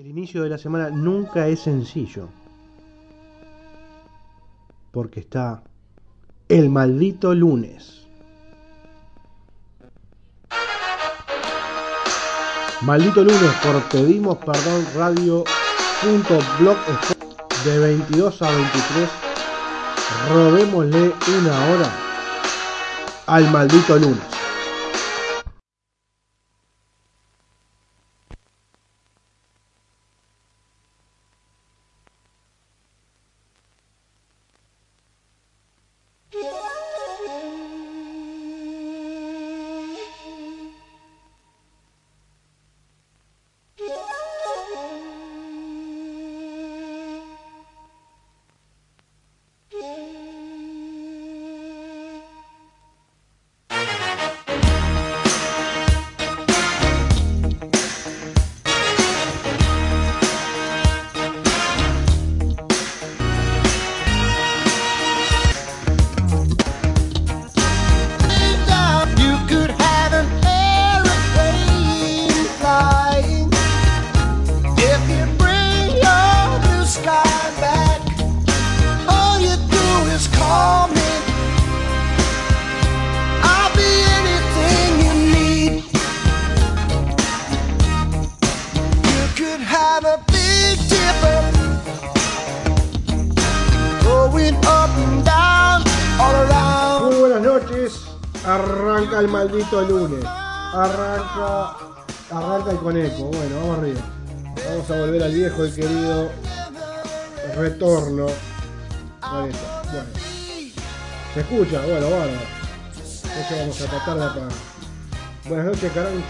El inicio de la semana nunca es sencillo. Porque está el maldito lunes. Maldito lunes por pedimos perdón radio punto blog de 22 a 23 robémosle una hora al maldito lunes.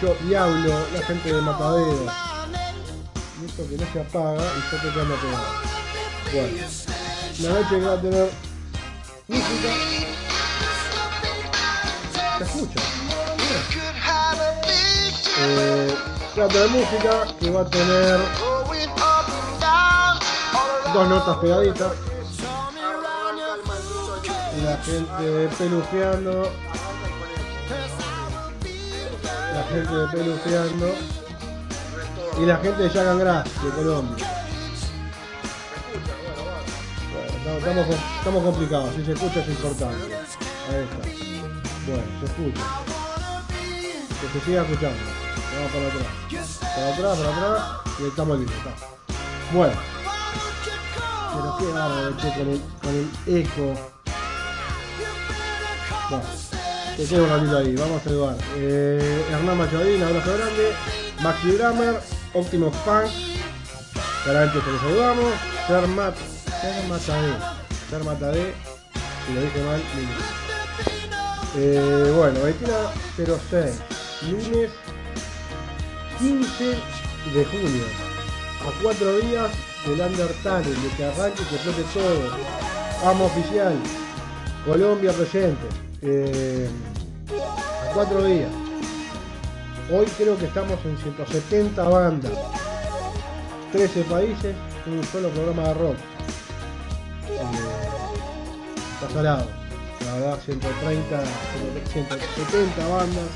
Diablo, la gente de Matadero. Y esto que no se apaga y está tocando pegado. Bueno. La noche que va a tener música. Se escucha. Could have a Eh, de música que va a tener dos notas pegaditas. La gente pelujeando. Gente de pelujeando. Y la gente de Yagan Grass, de Colombia. Estamos, estamos com- estamos complicados. Si se escucha es importante. Ahí está. Bueno, se escucha. Que se siga escuchando. Vamos para atrás. Para atrás, para atrás. Y estamos listos. Bueno. Pero qué bárbaro, che, con el, con el eco. Bueno, te quedo un ratito ahí, vamos a saludar. Eh, Hernán Machadín, abrazo grande. Maxi Grammer, Optimus Punk. Carancho, te lo saludamos. Sermat, Sermatadé. Sermatadé, si lo dije mal, eh, Bueno, 21.06, lunes 15 de junio. A cuatro días del Undertale, de que arranque que explote todo. Amo oficial. Colombia presente. Eh, a cuatro días. Hoy creo que estamos en 170 bandas. 13 países, un solo programa de rock. Eh, está salado. La verdad, 130, 170 bandas.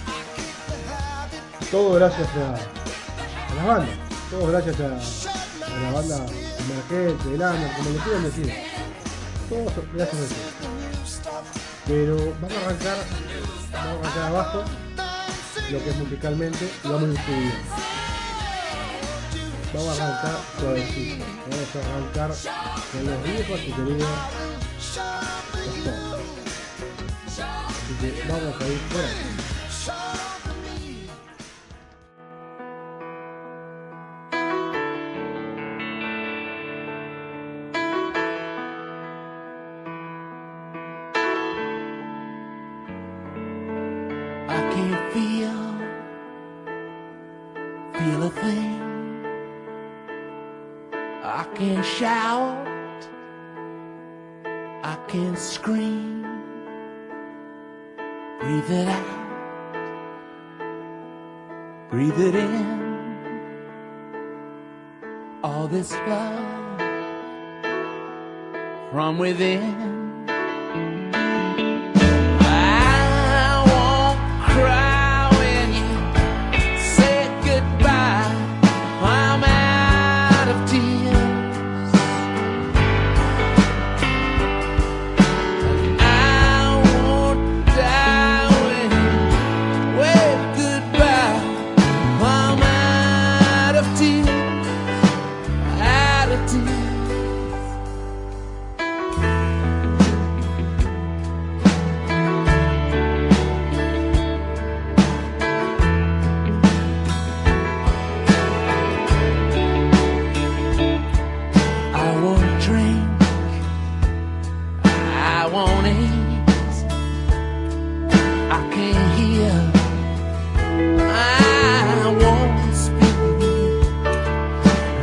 Todo gracias a, las bandas. Todo gracias a, la banda emergente, del año, como le quieran decir. Todo gracias a eso. Pero vamos a arrancar, vamos a arrancar abajo lo que es musicalmente y vamos a ir. Vamos a arrancar suavecito. Vamos a arrancar con los viejos y queridos. Así que vamos a ir por. Feel, feel a thing. I can't shout, I can't scream. Breathe it out, breathe it in. All this love from within.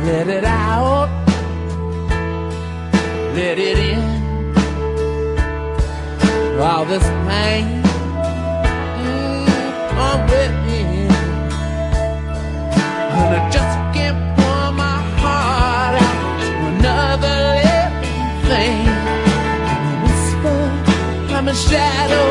Let it out. Let it in. All this pain. mm, I'm within. And I just can't pour my heart out to another living thing. Whisper, I'm a shadow,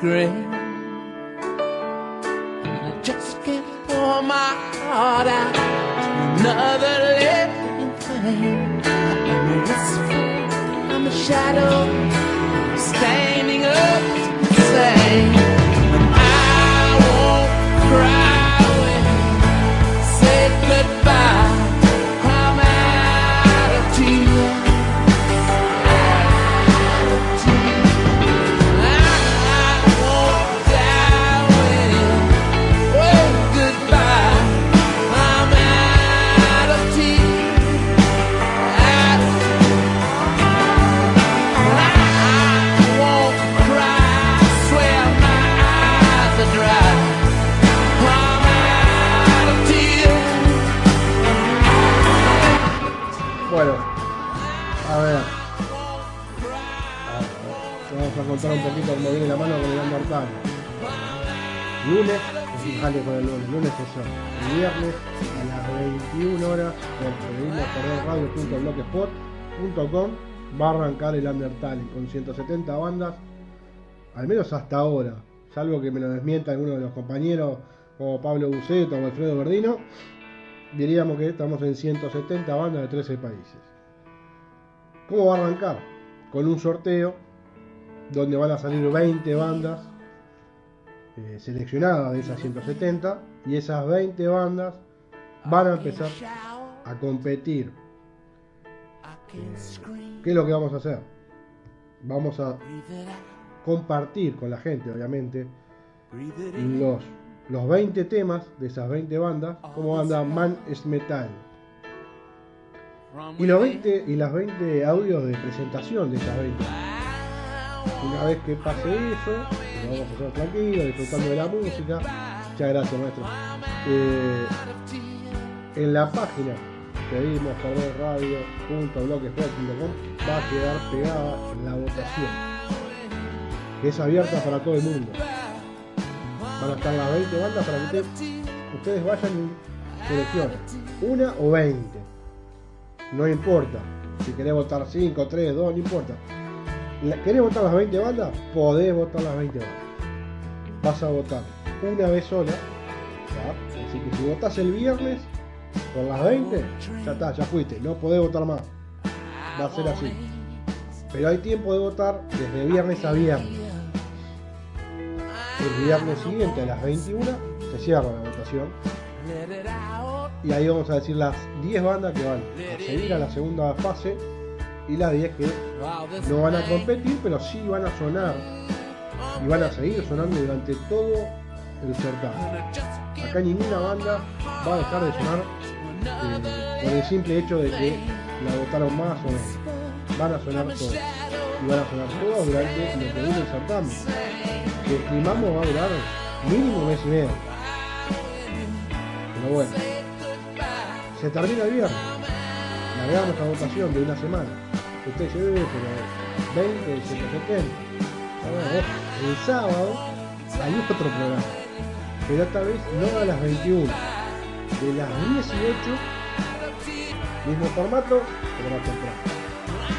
Great. El Undertale con 170 bandas, al menos hasta ahora, salvo que me lo desmienta alguno de los compañeros como Pablo Buceto o Alfredo Verdino, diríamos que estamos en 170 bandas de 13 países. ¿Cómo va a arrancar? Con un sorteo donde van a salir 20 bandas eh, seleccionadas de esas 170 y esas 20 bandas van a empezar a competir. ¿Qué es lo que vamos a hacer? Vamos a compartir con la gente, obviamente, los, los 20 temas de esas 20 bandas como banda Man es Metal. Y, los 20, y las 20 audios de presentación de esas 20. Una vez que pase eso, lo vamos a hacer tranquilo, disfrutando de la música. Muchas gracias, maestro. Eh, en la página pedimos radio.blogspot.com va a quedar pegada la votación, que es abierta para todo el mundo. Van a estar las 20 bandas para que usted- ustedes vayan y seleccionen una o 20. No importa. Si querés votar 5, 3, 2, no importa. ¿Querés votar las 20 bandas? Podés votar las 20 bandas. Vas a votar una vez sola. Así que si votás el viernes por las 20, ya está, ya fuiste, no podés votar más. Va a ser así. Pero hay tiempo de votar desde viernes a viernes. El viernes siguiente a las 21 se cierra la votación. Y ahí vamos a decir las 10 bandas que van a seguir a la segunda fase y las 10 que no van a competir, pero sí van a sonar y van a seguir sonando durante todo el certamen. Acá ninguna banda va a dejar de sonar eh, por el simple hecho de que la votaron más o menos. Van a sonar todas. Y van a sonar todas durante lo que dure el certamen. Que estimamos va a durar mínimo mes y medio. Pero bueno, se termina el viernes. Largamos la votación de una semana. Usted dice, "Eh, pero 20, 170. Ah, bueno, ojo, el sábado hay otro programa. Pero esta vez no a las 21. De las 18, mismo formato, pero más temprano.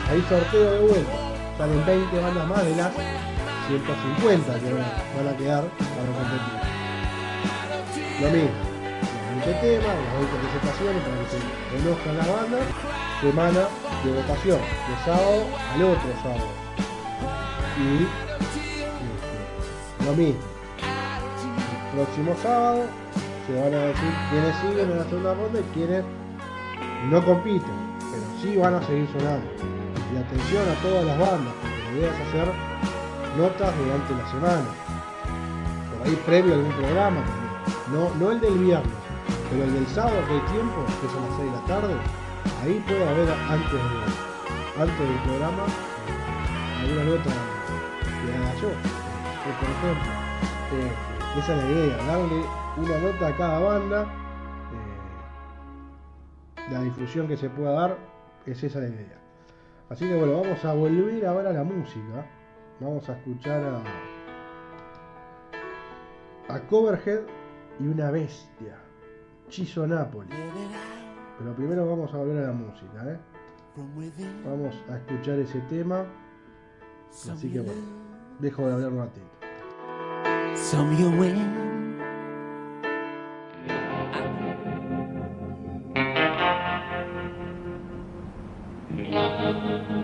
Ahí sorteo de vuelta. Salen 20 bandas más de las 150 que van a- van a quedar para competir. Lo mismo, los 20 temas, las 20 presentaciones para que se conozcan las bandas. Semana de votación, de sábado al otro sábado. Y este, lo mismo. Próximo sábado se van a decir quiénes siguen en la segunda ronda y quiénes no compiten, pero sí van a seguir sonando. Y atención a todas las bandas, porque la hacer notas durante la semana. Por ahí previo a algún programa también. No, no el del viernes, pero el del sábado que hay tiempo, que a las 6 de la tarde, ahí puede haber antes, de- antes del programa eh, alguna nota que haga yo. Por ejemplo, eh, esa es la idea, darle una nota a cada banda. eh, la difusión que se pueda dar es esa la idea. Así que bueno, vamos a volver ahora a la música. Vamos a escuchar a, Coverhead y una bestia, Chiso Napoli. Pero primero vamos a volver a la música, ¿eh? Vamos a escuchar ese tema. Así que bueno, dejo de hablar un ratito. Some you win. Conocerme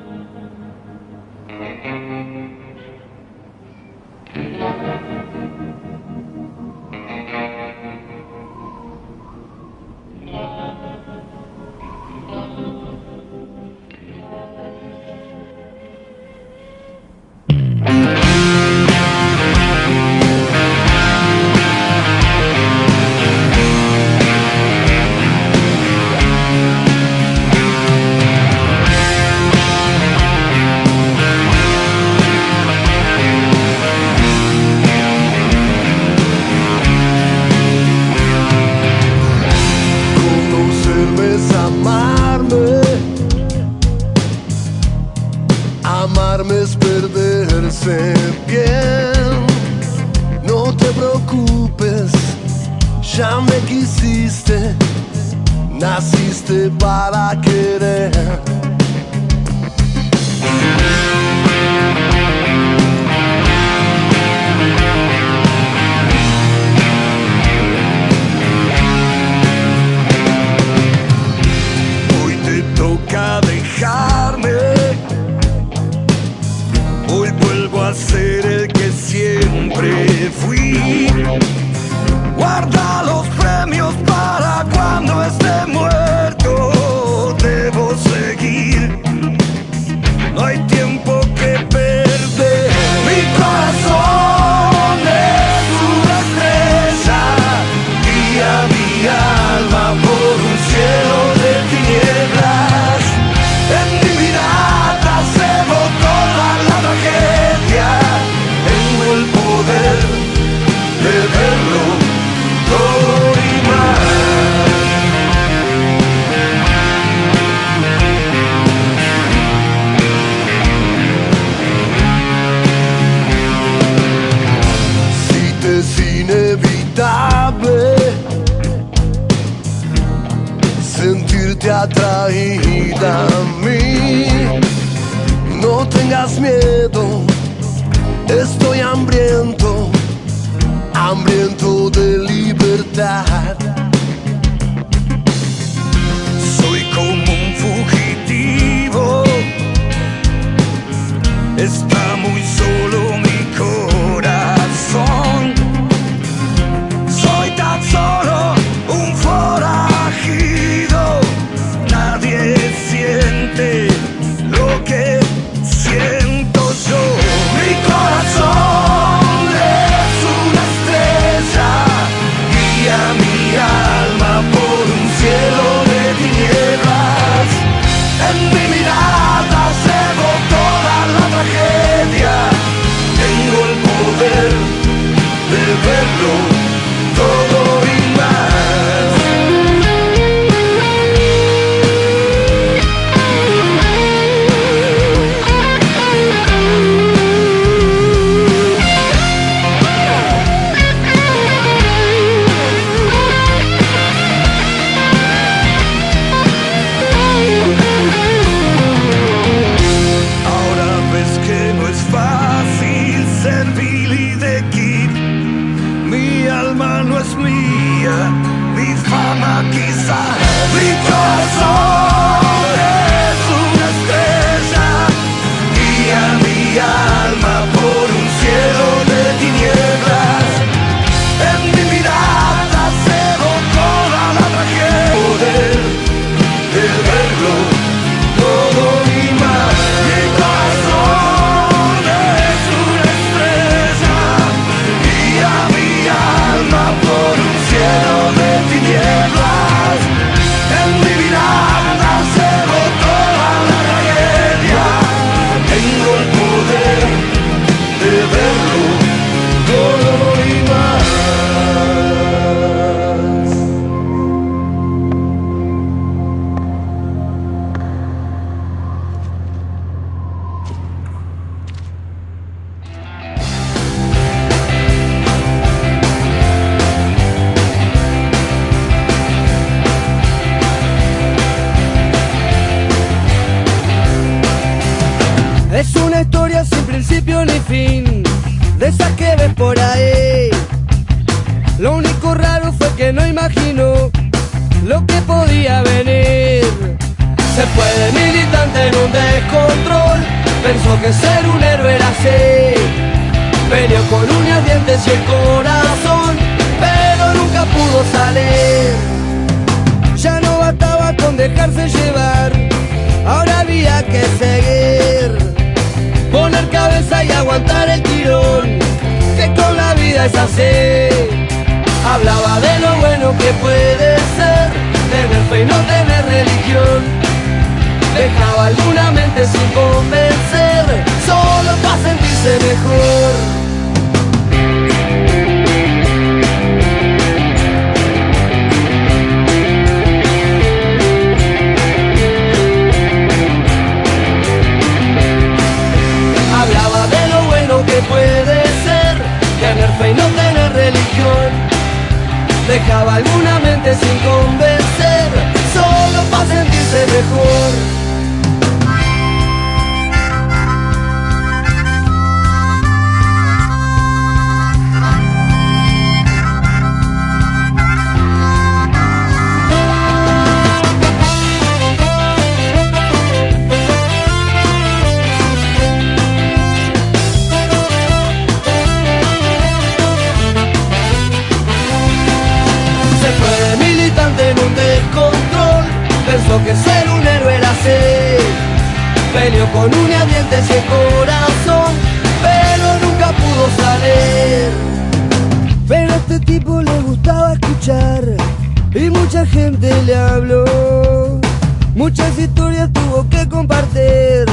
Muchas historias tuvo que compartir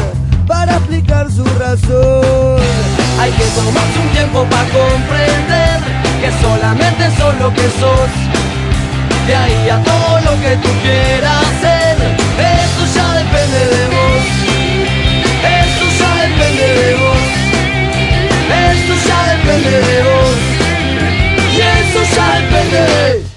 para explicar su razón. Hay que tomarse un tiempo para comprender que solamente sos lo que sos. De ahí a todo lo que tú quieras ser, eso ya depende de vos. Eso ya depende de vos. Eso ya depende de vos. Y eso ya depende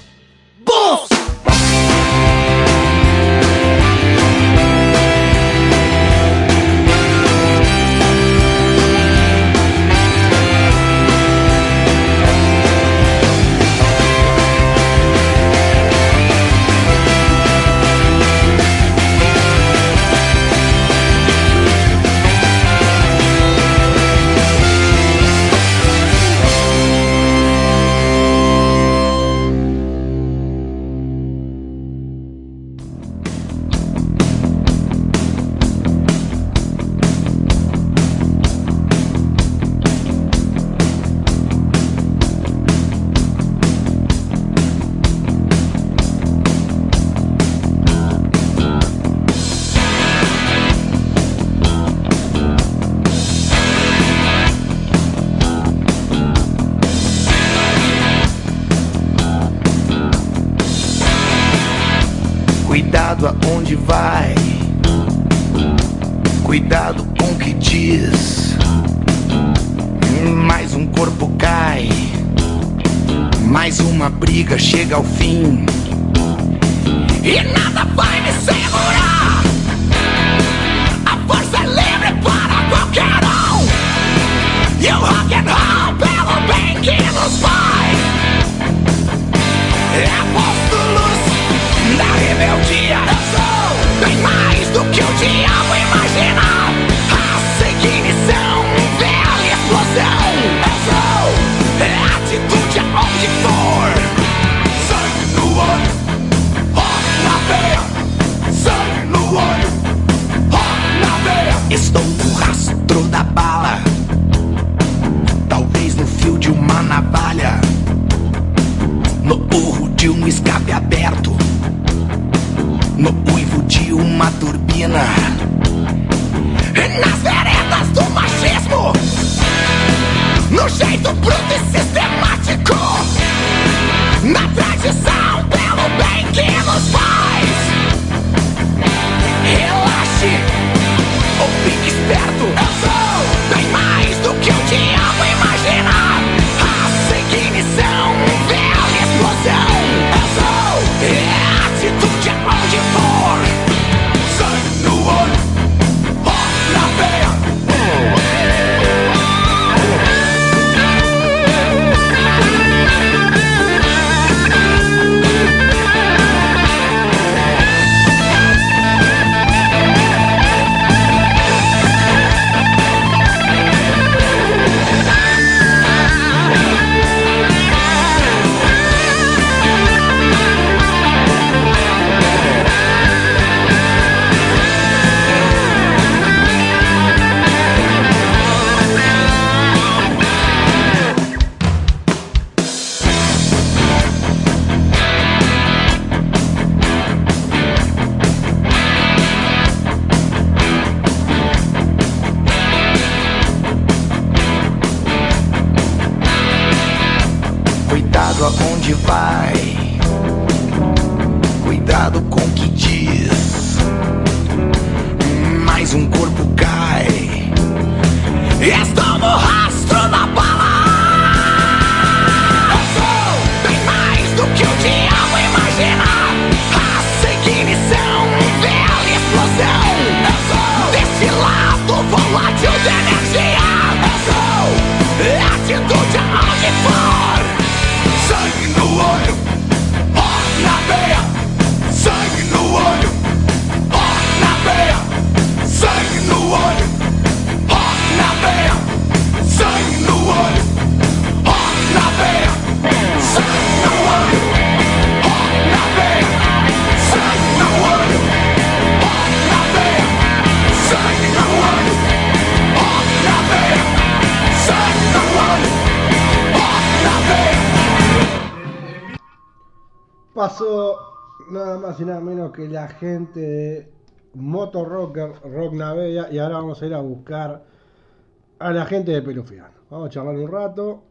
a la gente de Pelufiano. Vamos a charlar un rato.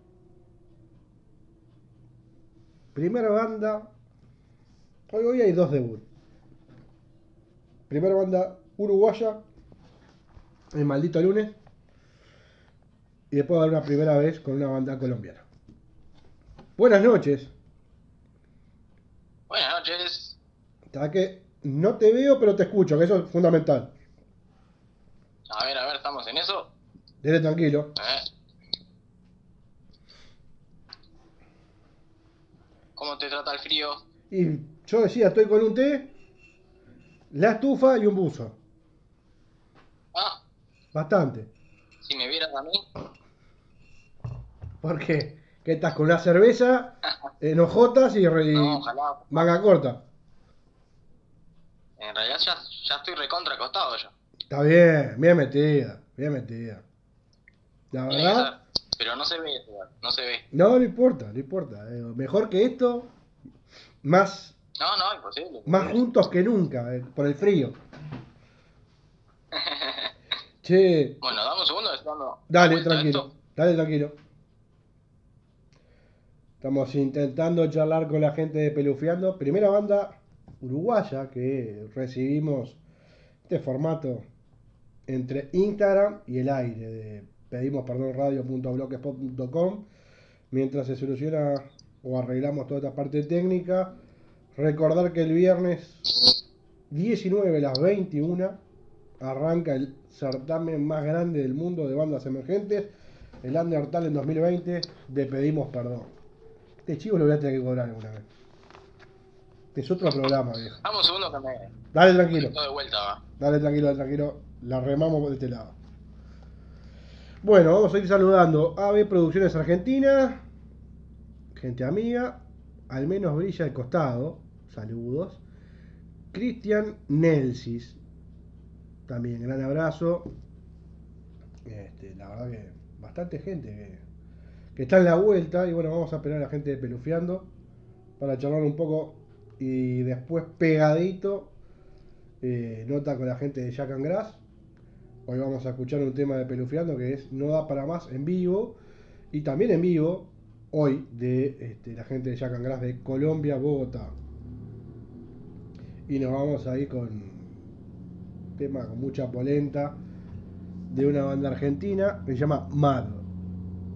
Primera banda. Hoy, hoy hay dos debut. Primera banda uruguaya. El maldito lunes. Y después va a haber una primera vez con una banda colombiana. Buenas noches. Buenas noches. Sabes que no te veo, pero te escucho, que eso es fundamental. A ver, a ver, estamos en eso. Dele tranquilo. ¿Cómo te trata el frío? Y yo decía, estoy con un té, la estufa y un buzo. Ah, Bastante. si me vieras a mí. ¿Por qué? ¿Qué estás con la cerveza, enojotas y, re- No, ojalá. manga corta? En realidad ya, ya estoy recontra acostado ya. Está bien, bien metida, bien metida. La verdad. Pero no se ve, no se ve. no, no importa, no importa. eh, Mejor que esto, más, No, no, imposible. más juntos que nunca, eh, por el frío. Che, Bueno, dame un segundo, dando Dale, tranquilo. esto. Dale, tranquilo. Estamos intentando charlar con la gente de Pelufiando. Primera banda uruguaya que recibimos este formato entre Instagram y el aire de pedimos perdón radio.blogspot.com mientras se soluciona o arreglamos toda esta parte técnica recordar que el viernes 19 a las 21 arranca el certamen más grande del mundo de bandas emergentes el Undertale en 2020 de pedimos perdón este chivo lo voy a tener que cobrar alguna vez es otro programa viejo un segundo que me. dale tranquilo Todo de vuelta, va. Dale tranquilo, dale tranquilo. La remamos por este lado. Bueno, vamos a ir saludando. AB Producciones Argentina. Gente amiga. Al menos brilla el costado. Saludos. Cristian Nelsis. También, gran abrazo. Este, la verdad que bastante gente que, está en la vuelta. Y bueno, vamos a esperar a la gente Pelufiando. Para charlar un poco. Y después pegadito eh, nota con la gente de Jack and Grass. Hoy vamos a escuchar un tema de Pelufiando que es No da para más en vivo. Y también en vivo, hoy, de este, la gente de Jack and Grass de Colombia, Bogotá. Y nos vamos a ir con un tema con mucha polenta de una banda argentina que se llama Mad.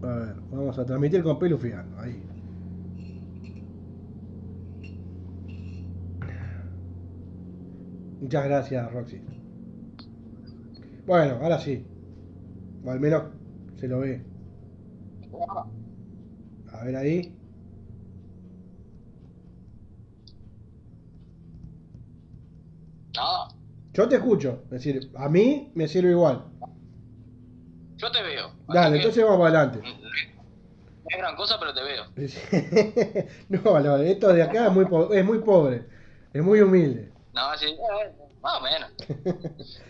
A ver, vamos a transmitir con Pelufiando. Ahí. Muchas gracias, Roxy. Bueno, ahora sí. O al menos se lo ve. A ver ahí. Nada. Yo te escucho. Es decir, a mí me sirve igual. Yo te veo. Dale, entonces vamos para adelante. No es gran cosa, pero te veo. no, no, esto de acá es muy, es muy pobre. Es muy humilde. No, sí, eh, más o menos.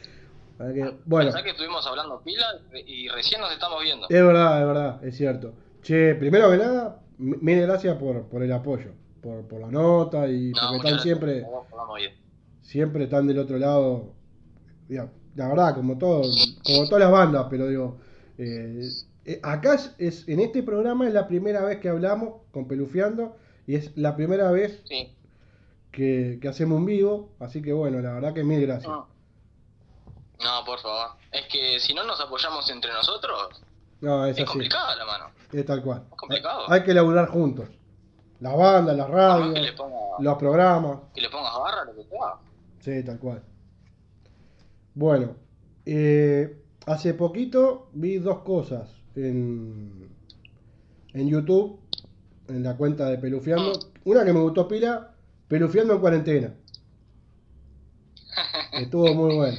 Para que- bueno, Pensá que estuvimos hablando pila y recién nos estamos viendo. es verdad, es verdad, es cierto. Che, primero que nada, mil gracias por, por el apoyo. Por, por la nota y No, porque están gracias. siempre... Siempre están del otro lado. Digo, la verdad, como todo, como todas las bandas, pero digo, eh, eh, acá es, es- en este programa es la primera vez que hablamos con Pelufiando y es la primera vez Sí. que, que hacemos un vivo, así que bueno, la verdad que mil gracias. No. No, por favor. Es que si no nos apoyamos entre nosotros, No, es es así, complicada la mano. es tal cual. Es complicado. Hay, hay que laburar juntos. Las bandas, las radios, ponga, los programas. que le pongas barra, lo que sea. Sí, tal cual. Bueno, eh, hace poquito vi dos cosas en, en YouTube, en la cuenta de Pelufiando. Una que me gustó pila, Pelufiando en cuarentena. Estuvo muy bueno.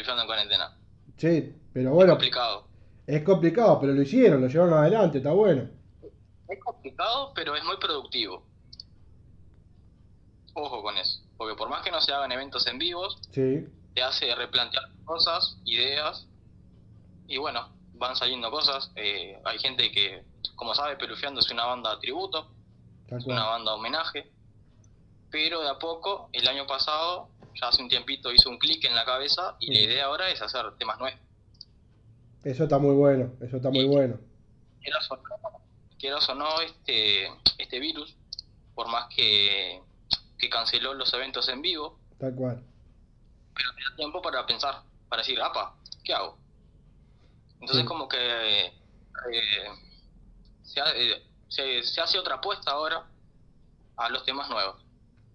Es peleando en cuarentena. Sí, pero bueno, complicado. es complicado, pero lo hicieron, lo llevaron adelante, está bueno. Es complicado, pero es muy productivo. Ojo con eso. Porque por más que no se hagan eventos en vivos, Sí, te hace replantear cosas, ideas. Y bueno, van saliendo cosas. Eh, hay gente que, como sabe, Pelufiando es una banda tributo, tal es una banda homenaje. Pero de a poco, el año pasado, ya hace un tiempito hizo un clic en la cabeza y la idea ahora es hacer temas nuevos. Eso está muy bueno, eso está muy bueno. quieras o no, quieras o no, este, este virus, por más que, que canceló los eventos en vivo, Tal cual. pero te da tiempo para pensar, para decir, apa, ¿qué hago? Entonces Sí. como que eh, se, eh, se, se hace otra apuesta ahora a los temas nuevos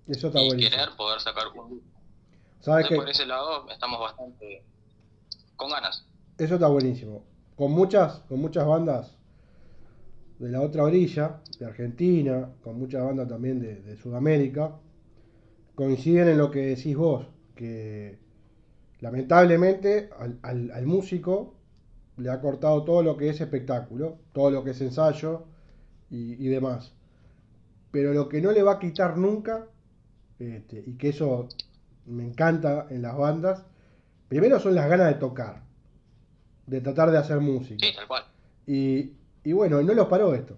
Eso está y buenísimo. querer poder sacar un ¿Sabes por ese lado estamos bastante con ganas. Eso está buenísimo. Con muchas, con muchas bandas de la otra orilla, de Argentina, con muchas bandas también de, de Sudamérica, coinciden en lo que decís vos, que lamentablemente al, al- al músico le ha cortado todo lo que es espectáculo, todo lo que es ensayo y, y demás. Pero lo que no le va a quitar nunca, este, y que eso me encanta en las bandas, primero son las ganas de tocar, de tratar de hacer música. Sí, tal cual. Y, y bueno, no los paró esto.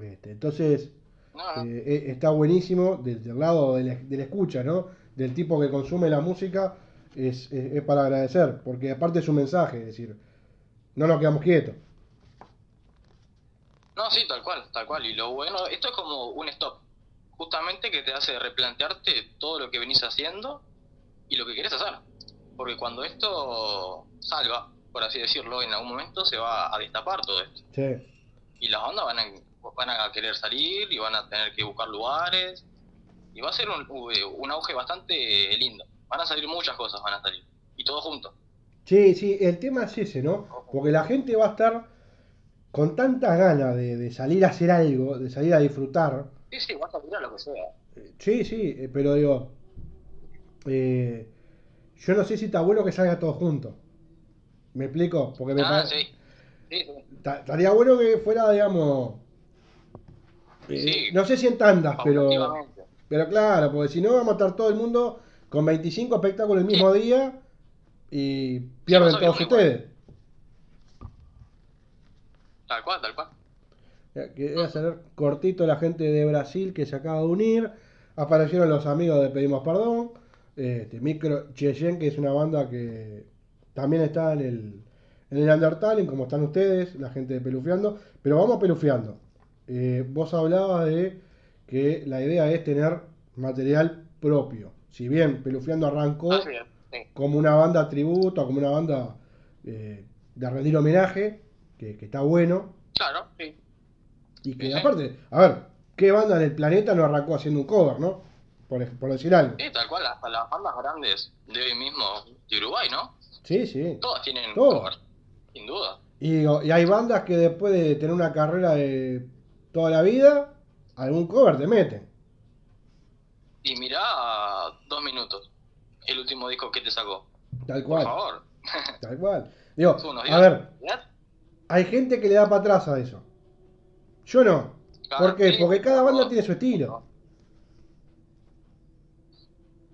Este, entonces, No, no. eh, eh, está buenísimo del, del lado de la, de la escucha, ¿no? Del tipo que consume la música, es, es- es para agradecer, porque aparte es un mensaje, es decir, no nos quedamos quietos. No, sí, tal cual, tal cual. Y lo bueno, esto es como un stop. Justamente que te hace replantearte todo lo que venís haciendo y lo que querés hacer. Porque cuando esto salga, por así decirlo, en algún momento se va a destapar todo esto. Sí. Y las bandas van a, van a querer salir y van a tener que buscar lugares. Y va a ser un, un auge bastante lindo. Van a salir muchas cosas, van a salir. Y todo junto. Sí, sí, el tema es ese, ¿no? Porque la gente va a estar con tantas ganas de, de salir a hacer algo, de salir a disfrutar. Sí, sí, vas a a lo que sea. Sí, sí, eh, pero digo, eh, yo no sé si está bueno que salga todo junto. ¿Me explico? Porque me Ah, sí. Sí, sí. ta- estaría bueno que fuera, digamos, eh, Sí. no sé si en tandas, pero, pero claro, porque si no vamos a estar todo el mundo con 25 espectáculos el mismo día y pierden todos ustedes. Tal cual, tal cual. Quería hacer cortito la gente de Brasil que se acaba de unir. Aparecieron los amigos de Pedimos Perdón. Este, Micro Cheyen, que es una banda que también está en el, en el Undertale, como están ustedes, la gente de Pelufeando. Pero vamos pelufeando. Eh, vos hablabas de que la idea es tener material propio. Si bien Pelufeando arrancó sí. como una banda tributo, como una banda eh, de rendir homenaje, que, que está bueno. Claro, sí. Y que Sí, aparte, a ver, ¿qué banda en el planeta no arrancó haciendo un cover, no? Por, por decir algo. Sí, tal cual, hasta las bandas grandes de hoy mismo de Uruguay, ¿no? Sí, sí. Todas tienen Todas. cover, sin duda. Y, y hay bandas que después de tener una carrera de toda la vida, algún cover te meten. Y mirá dos minutos, el último disco que te sacó. Tal Por cual. favor. Tal cual. Digo, a ver, ¿Ya? hay gente que le da para atrás a eso. Yo no. ¿Por qué? Porque cada banda tiene su estilo.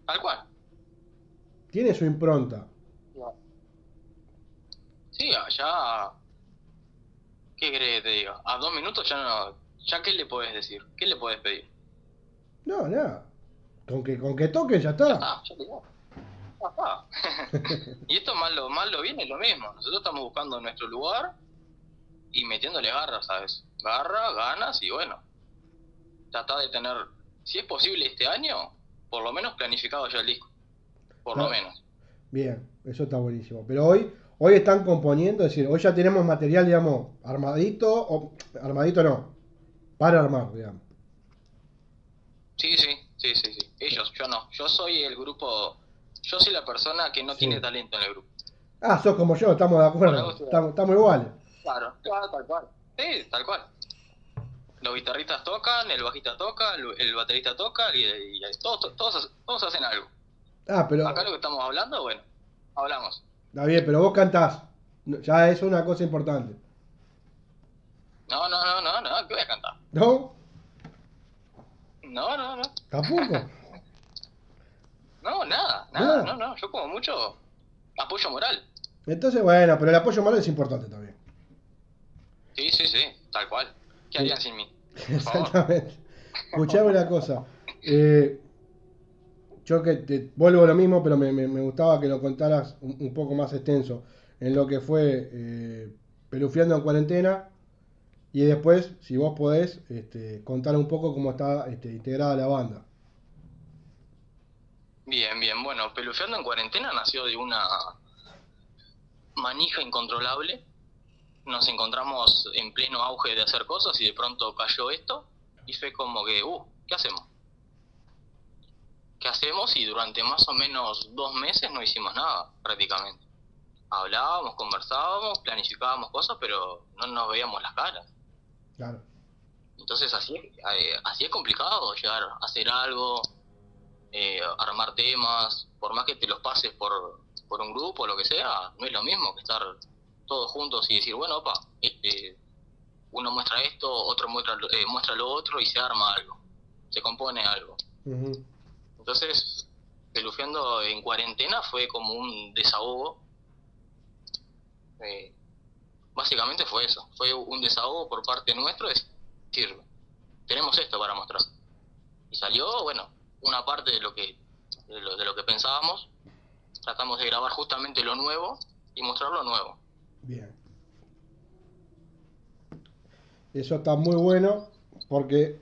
Tal cual. Tiene su impronta. Sí, ya. ¿Qué querés que te diga? A dos minutos ya no. ¿Ya qué le podés decir? ¿Qué le podés pedir? No, nada. Con que, con que toquen ya Ya está. ya te digo. Ya está. y esto más lo, más lo viene lo mismo. Nosotros estamos buscando nuestro lugar y metiéndole garra, ¿sabes? Garra, ganas y bueno. Tratar de tener, si es posible este año, por lo menos planificado ya el disco. Por lo Ah. menos. Bien, eso está buenísimo. Pero hoy, hoy están componiendo, es decir, hoy ya tenemos material, digamos, armadito, o armadito no, para armar, digamos. Sí, sí, sí, sí, sí. Ellos, yo no. Yo soy el grupo. Yo soy la persona que no Sí. tiene talento en el grupo. Ah, sos como yo, estamos de acuerdo, estamos, estamos iguales. Claro, claro, tal cual. Sí, tal cual. Los guitarristas tocan, el bajista toca, el, el baterista toca y, y todos, todos, todos hacen algo. Ah, pero, Acá lo que estamos hablando, bueno, hablamos. está bien, pero vos cantás, ya es una cosa importante, No, no, no, no, no, ¿qué voy a cantar? ¿no? No, no, no. Tampoco. No, nada, Nada. nada, no, no. Yo como mucho apoyo moral. Entonces, bueno, pero el apoyo malo es importante también. Sí, sí, sí, tal cual. ¿Qué harían sin mí? Por. Exactamente. Escuchame una cosa. eh, yo que te vuelvo a lo mismo, pero me, me- me gustaba que lo contaras un, un poco más extenso en lo que fue eh, Pelufeando en cuarentena. Y después, si vos podés, este, contar un poco cómo está este, integrada la banda. Bien, bien. Bueno, Pelufeando en cuarentena nació de una manija incontrolable. Nos encontramos en pleno auge de hacer cosas y de pronto cayó esto y fue como que, uh, ¿qué hacemos? ¿Qué hacemos? Y durante más o menos dos meses no hicimos nada, prácticamente. Hablábamos, conversábamos, planificábamos cosas, pero no nos veíamos las caras. Claro. Entonces así, es- eh, así es complicado llegar a hacer algo, eh, armar temas, por más que te los pases por, por un grupo o lo que sea, no es lo mismo que estar todos juntos y decir, bueno, opa, este, uno muestra esto, otro muestra, lo- eh, muestra lo otro y se arma algo, se compone algo. Entonces, Pelufeando en cuarentena fue como un desahogo. Eh, básicamente fue eso, fue un desahogo por parte nuestro de decir, tenemos esto para mostrar. Y salió, bueno, una parte de lo que de lo, de lo que pensábamos. Tratamos de grabar justamente lo nuevo y mostrar lo nuevo. Bien. Eso está muy bueno porque,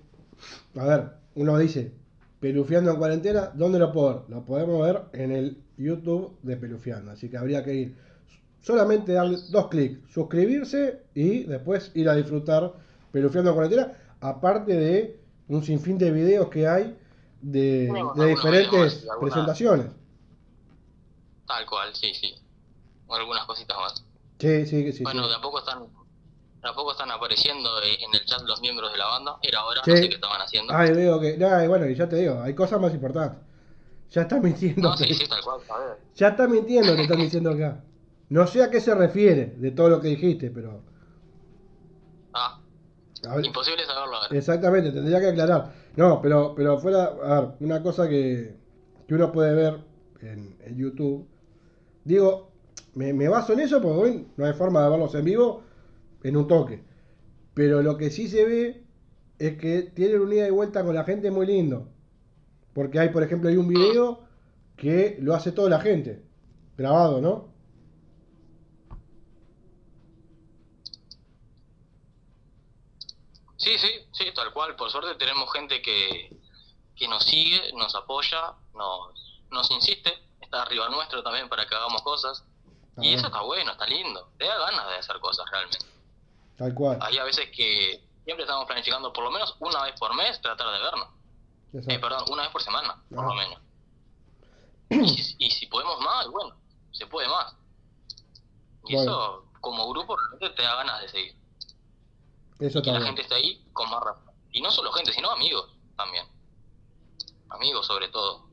a ver, uno dice, Pelufiando en cuarentena, ¿dónde lo puedo ver? Lo podemos ver en el YouTube de Pelufiando. Así que habría que ir solamente darle dos clics, suscribirse y después ir a disfrutar Pelufiando en cuarentena. Aparte de un sinfín de videos que hay de, diferentes alguna- presentaciones. Tal cual, sí, sí. O algunas cositas más. Sí, sí, sí. sí. bueno, de a poco están de a poco están apareciendo en el chat los miembros de la banda. Era ahora, Sí. no sé qué estaban haciendo. Ay, veo que. No, y bueno, y ya te digo, hay cosas más importantes. Ya está mintiendo. no, sí, sí, tal cual, a ver. Ya está mintiendo, te están diciendo acá. No sé a qué se refiere de todo lo que dijiste, pero. Ah, ver, imposible saberlo ahora. exactamente, tendría que aclarar. No, pero, pero fuera. A ver, una cosa que, que uno puede ver en, en YouTube. Digo, me, me baso en eso porque hoy no hay forma de verlos en vivo en un toque. Pero lo que sí se ve es que tienen un ida y vuelta con la gente muy lindo. Porque hay, por ejemplo, hay un video que lo hace toda la gente. Grabado, ¿no? Sí, sí, sí, tal cual. Por suerte tenemos gente que, que nos sigue, nos apoya, nos, nos insiste, está arriba nuestro también para que hagamos cosas. Y eso está bueno, está lindo. Te da ganas de hacer cosas realmente. Tal cual. Hay a veces que siempre estamos planificando por lo menos una vez por mes tratar de vernos. Eh, perdón, una vez por semana, por lo menos. Y si, y si podemos más, bueno, se puede más. Y Bueno. eso, como grupo, realmente te da ganas de seguir. Eso que la gente esté ahí con más razón. Y no solo gente, sino amigos también. Amigos sobre todo.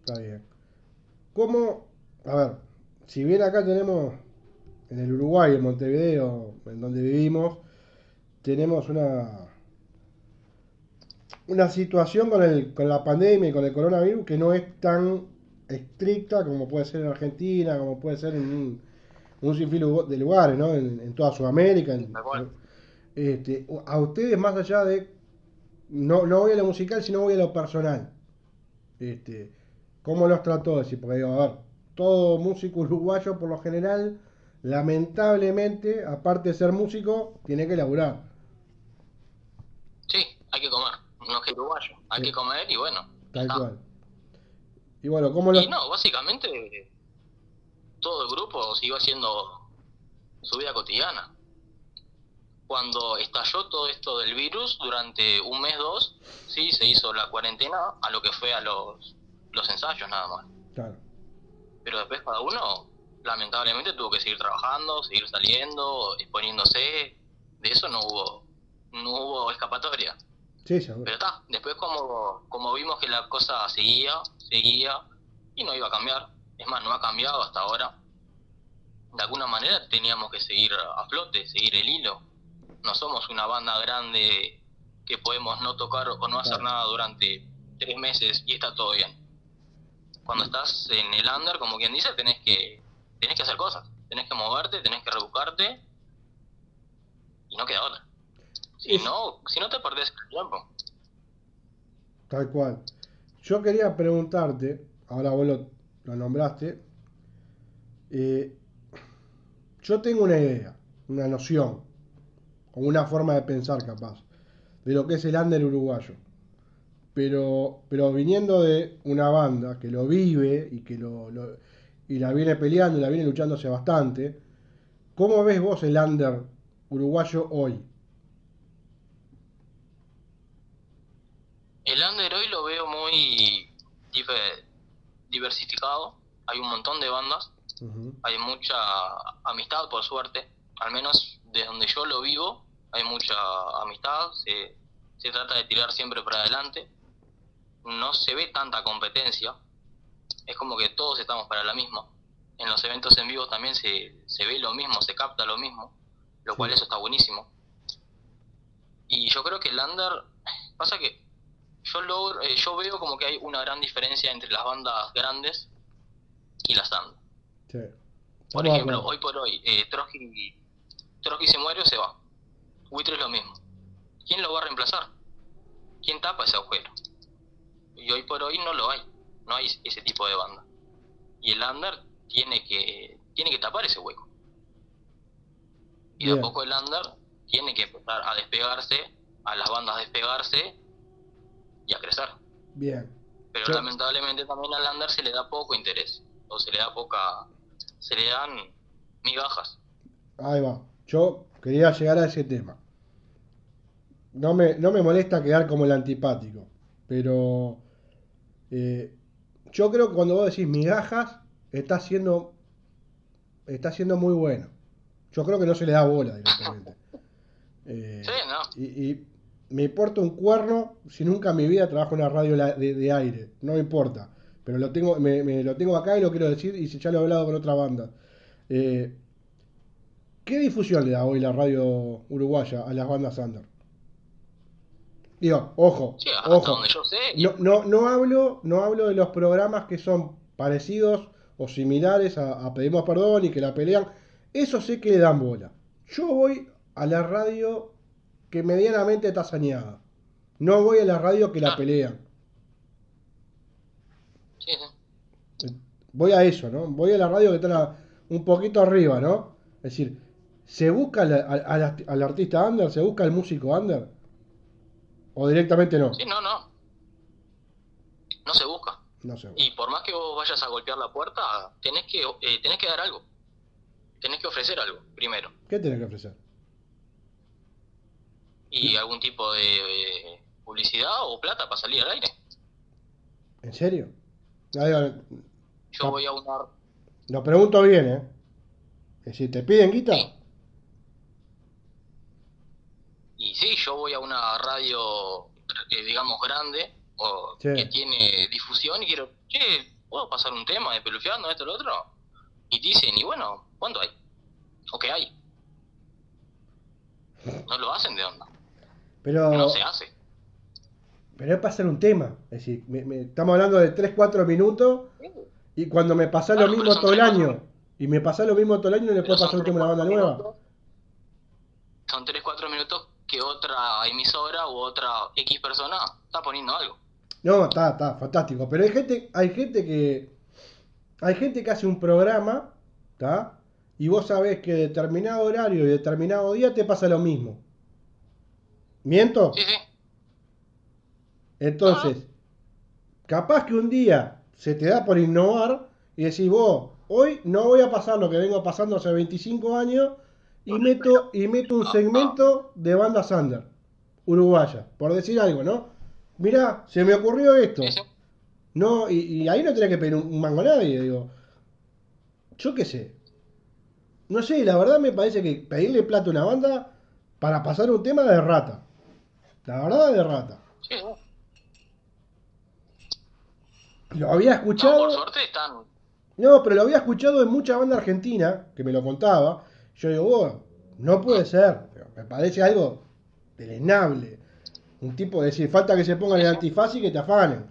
Está bien. ¿Cómo? A ver, si bien acá tenemos en el Uruguay, en Montevideo, en donde vivimos, tenemos una una situación con el con la pandemia y con el coronavirus que no es tan estricta como puede ser en Argentina, como puede ser en un, un sinfín de lugares, ¿no? En, en toda Sudamérica. en- este, a ustedes más allá de no, no voy a lo musical, sino voy a lo personal. Este, ¿Cómo los trató? Decir, porque digo, a ver, todo músico uruguayo por lo general, lamentablemente, aparte de ser músico, tiene que laburar. Sí, hay que comer. No es que uruguayo. Hay Sí. que comer y bueno. Tal cual. Y bueno, ¿cómo los... Y no, básicamente todo el grupo siguió haciendo su vida cotidiana. Cuando estalló todo esto del virus, durante un mes, dos, sí, se hizo la cuarentena a lo que fue a los, los ensayos nada más. Claro, Pero después cada uno, lamentablemente, tuvo que seguir trabajando, seguir saliendo, exponiéndose. De eso no hubo, no hubo escapatoria. sí, seguro. Pero está, después como, como vimos que la cosa seguía, seguía y no iba a cambiar, es más, no ha cambiado hasta ahora, de alguna manera teníamos que seguir a flote, seguir el hilo. No somos una banda grande que podemos no tocar o no hacer Claro. nada durante tres meses y está todo bien. Cuando estás en el under, como quien dice, tenés que, tenés que hacer cosas, tenés que moverte, tenés que rebuscarte y no queda otra. Si Es- no, si no te perdés el tiempo. Tal cual. Yo quería preguntarte, ahora vos lo, lo nombraste, eh, yo tengo una idea, una noción, o una forma de pensar capaz, de lo que es el under uruguayo. Pero, pero viniendo de una banda que lo vive y que lo, lo- y la viene peleando y la viene luchando hace bastante, ¿cómo ves vos el under uruguayo hoy? El under hoy lo veo muy diversificado. Hay un montón de bandas, hay mucha amistad por suerte. Al menos de donde yo lo vivo, hay mucha amistad. Se, se trata de tirar siempre para adelante. No se ve tanta competencia. Es como que todos estamos para la misma. En los eventos en vivo también se, se ve lo mismo, se capta lo mismo. Lo cual eso está buenísimo. Y yo creo que el under... Pasa que yo logro, eh, yo veo como que hay una gran diferencia entre las bandas grandes y las sí. Por ejemplo, hoy por hoy, eh, Trotsky, Trotsky se muere o se va. Buitre es lo mismo. ¿Quién lo va a reemplazar? ¿Quién tapa ese agujero? Y hoy por hoy no lo hay. No hay ese tipo de banda. Y el under tiene que, tiene que tapar ese hueco. Y de a poco el under tiene que empezar a despegarse, a las bandas despegarse y a crecer. Bien. Pero Yo- lamentablemente también al under se le da poco interés, o se le da poca, se le dan migajas. Ahí va. Yo quería llegar a ese tema. No me, no me molesta quedar como el antipático, pero eh, yo creo que cuando vos decís migajas, está siendo, está siendo muy bueno. Yo creo que no se le da bola directamente. Eh, Sí, ¿no? y, y me importa un cuerno si nunca en mi vida trabajo en una radio de, de aire. No me importa. Pero lo tengo, me, me lo tengo acá y lo quiero decir y si ya lo he hablado con otra banda. Eh, ¿Qué difusión le da hoy la radio uruguaya a las bandas under? Digo, ojo, Sí, hasta ojo. donde yo sé, No, no, no hablo, no hablo de los programas que son parecidos o similares a, a Pedimos Perdón y que la pelean. Eso sé que le dan bola. Yo voy a la radio que medianamente está saneada. No voy a la radio que la Ah. pelean. sí, sí. Voy a eso, ¿no? Voy a la radio que está la- un poquito arriba, ¿no? Es decir, ¿se busca al artista under? ¿Se busca al músico under? ¿O directamente no? Sí, no, no. No se busca. No. Y por más que vos vayas a golpear la puerta, tenés que, eh, tenés que dar algo. Tenés que ofrecer algo, primero. ¿Qué tenés que ofrecer? Y algún tipo de eh, publicidad o plata para salir al aire. ¿En serio? Yo voy a una... Lo pregunto bien, ¿eh? Decir, ¿te piden guita? Sí. Y sí, yo voy a una radio, eh, digamos, grande, o Sí. que tiene difusión y quiero, che, ¿puedo pasar un tema de pelufiando, esto, lo otro? Y dicen, y bueno, ¿cuánto hay? ¿O qué hay? No lo hacen de onda. Pero, No se hace. pero es para hacer un tema. Es decir, me- me- estamos hablando de 3-4 minutos y cuando me pasa lo mismo todo el año y me pasa lo mismo todo el año y le Pero puedo son pasar un tema a una banda nueva. Son 3-4 minutos que otra emisora u otra X persona está poniendo algo. No, está, está, fantástico. Pero hay gente, hay gente que. Hay gente que hace un programa, ¿está? Y vos sabés que determinado horario y determinado día te pasa lo mismo. ¿Miento? Sí, sí. Entonces, capaz que un día se te da por innovar y decís vos, hoy no voy a pasar lo que vengo pasando hace 25 años y meto, y meto un segmento de banda Sander, uruguaya, por decir algo, ¿no? Mirá, se me ocurrió esto. No, y, y ahí no tenés que pedir un, mango a nadie, digo. Yo qué sé. No sé, la verdad me parece que pedirle plata a una banda para pasar un tema de rata. La verdad de rata. Sí. Lo había No, escuchado. por suerte están. No, pero lo había escuchado en mucha banda argentina que me lo contaba. Yo digo, "Oh, no puede ser. Pero Me parece algo deleznable. Un tipo de decir, falta que se pongan el antifaz y que te afanen.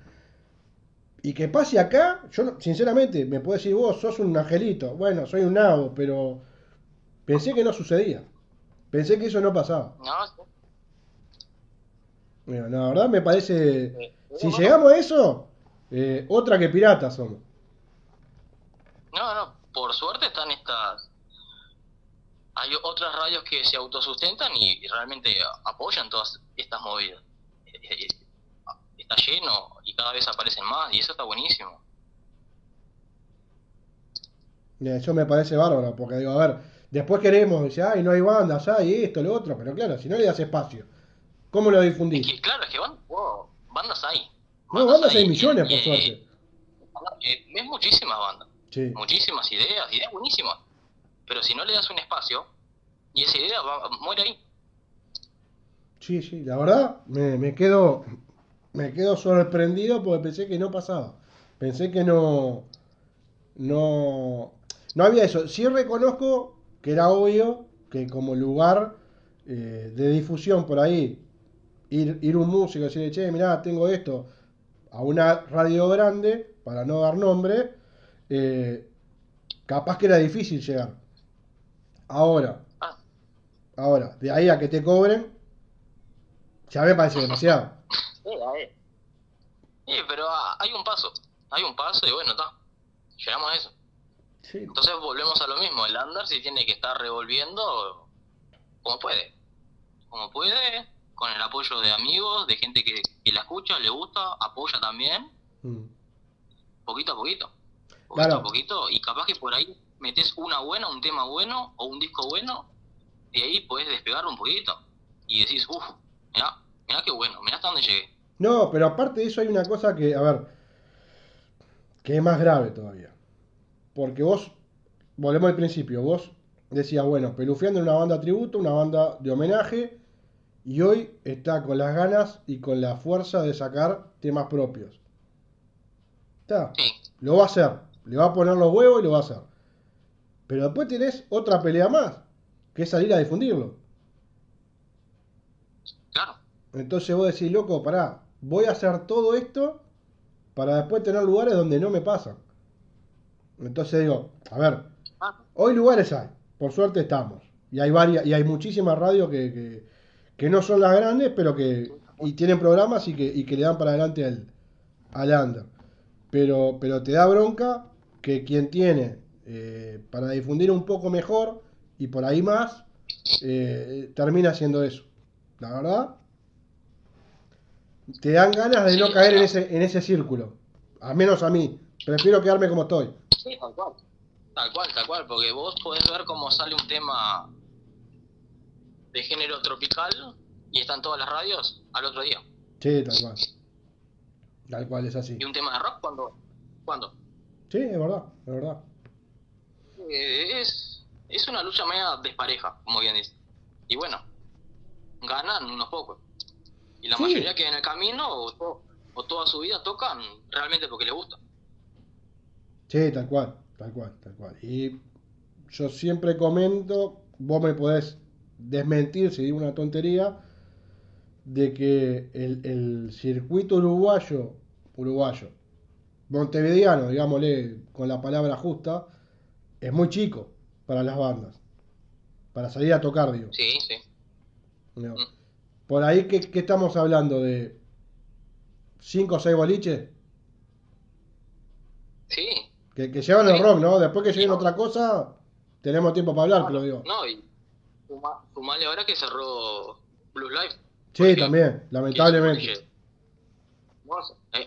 Y que pase acá, yo no- sinceramente, me puede decir vos, sos un angelito. Bueno, soy un nabo, pero pensé que no sucedía. Pensé que eso no pasaba. No, sí. Mira, la verdad me parece. Sí. Si llegamos a eso, eh, otra que piratas somos. No, no, por suerte están estas. Hay otras radios que se autosustentan y realmente apoyan todas estas movidas. Eh, eh, Está lleno y cada vez aparecen más y eso está buenísimo. Eso me parece bárbaro, porque digo, a ver, después queremos decir, ay, no hay bandas, hay esto, lo otro, pero claro, si no le das espacio, ¿cómo lo Es difundís? que, claro, es que van, wow, bandas hay. No, bandas hay millones, por y- suerte. eh, Ves muchísimas bandas, Sí, muchísimas ideas, ideas buenísimas. Pero si no le das un espacio, y esa idea va, muere ahí. sí, sí, la verdad, me, me quedo, me quedo sorprendido porque pensé que no pasaba. Pensé que no, no, no había eso. Sí reconozco que era obvio que como lugar eh, de difusión por ahí, ir, ir un músico y decirle, che, mirá, tengo esto, a una radio grande, para no dar nombre, eh, capaz que era difícil llegar. Ahora, Ah, ahora, de ahí a que te cobren, ya me parece demasiado. sí, pero ah, hay un paso, hay un paso y bueno, está. Llegamos a eso. Sí, Entonces volvemos a lo mismo, el under si tiene que estar revolviendo como puede. Como puede, con el apoyo de amigos, de gente que, que la escucha, le gusta, apoya también, Mm. poquito a poquito. Poquito Claro. a poquito, y capaz que por ahí metes una buena, un tema bueno o un disco bueno, y ahí podés despegar un poquito. Y decís, uff, mirá, mirá qué bueno, mirá hasta dónde llegué. No, pero aparte de eso hay una cosa que, a ver, que es más grave todavía. Porque vos, volvemos al principio, vos decías, bueno, Pelufiando era una banda tributo, una banda de homenaje, y hoy está con las ganas y con la fuerza de sacar temas propios. Está, Sí, lo va a hacer, le va a poner los huevos y lo va a hacer. Pero después tenés otra pelea más, que es salir a difundirlo. claro, Entonces vos decís, loco, pará, voy a hacer todo esto para después tener lugares donde no me pasan. Entonces digo, a ver, Ah, hoy lugares hay, por suerte estamos. Y hay varias, y hay muchísimas radios que, que, que no son las grandes, pero que y tienen programas y que, y que le dan para adelante al, al under. Pero, pero te da bronca que quien tiene eh, para difundir un poco mejor y por ahí más, eh, termina haciendo eso. La verdad, te dan ganas de no caer en ese, en ese círculo. Al menos a mí. Prefiero quedarme como estoy. sí, tal cual. Tal cual, tal cual, porque vos podés ver cómo sale un tema de género tropical y están todas las radios al otro día. Sí, tal cual. Tal cual es así. Y un tema de rock, cuando cuando Sí, es verdad, es verdad. Eh, es, es una lucha media despareja, como bien dice. Y bueno, ganan unos pocos. Y la Sí. mayoría que en el camino o, to- o toda su vida tocan realmente porque les gusta. Sí, tal cual, tal cual, tal cual. Y yo siempre comento, vos me podés desmentir si digo una tontería, de que el, el circuito uruguayo, uruguayo, montevideano, digámosle con la palabra justa, es muy chico para las bandas. Para salir a tocar, digo. Sí, sí. No. Mm. Por ahí, ¿qué, qué estamos hablando? ¿De 5 o 6 boliches? Sí. Que, que llevan el Sí. rock, ¿no? Después que lleguen otra cosa, tenemos tiempo para hablar, te lo digo. No, y suma- sumale ahora que cerró Blues Live. Sí, también, lamentablemente. No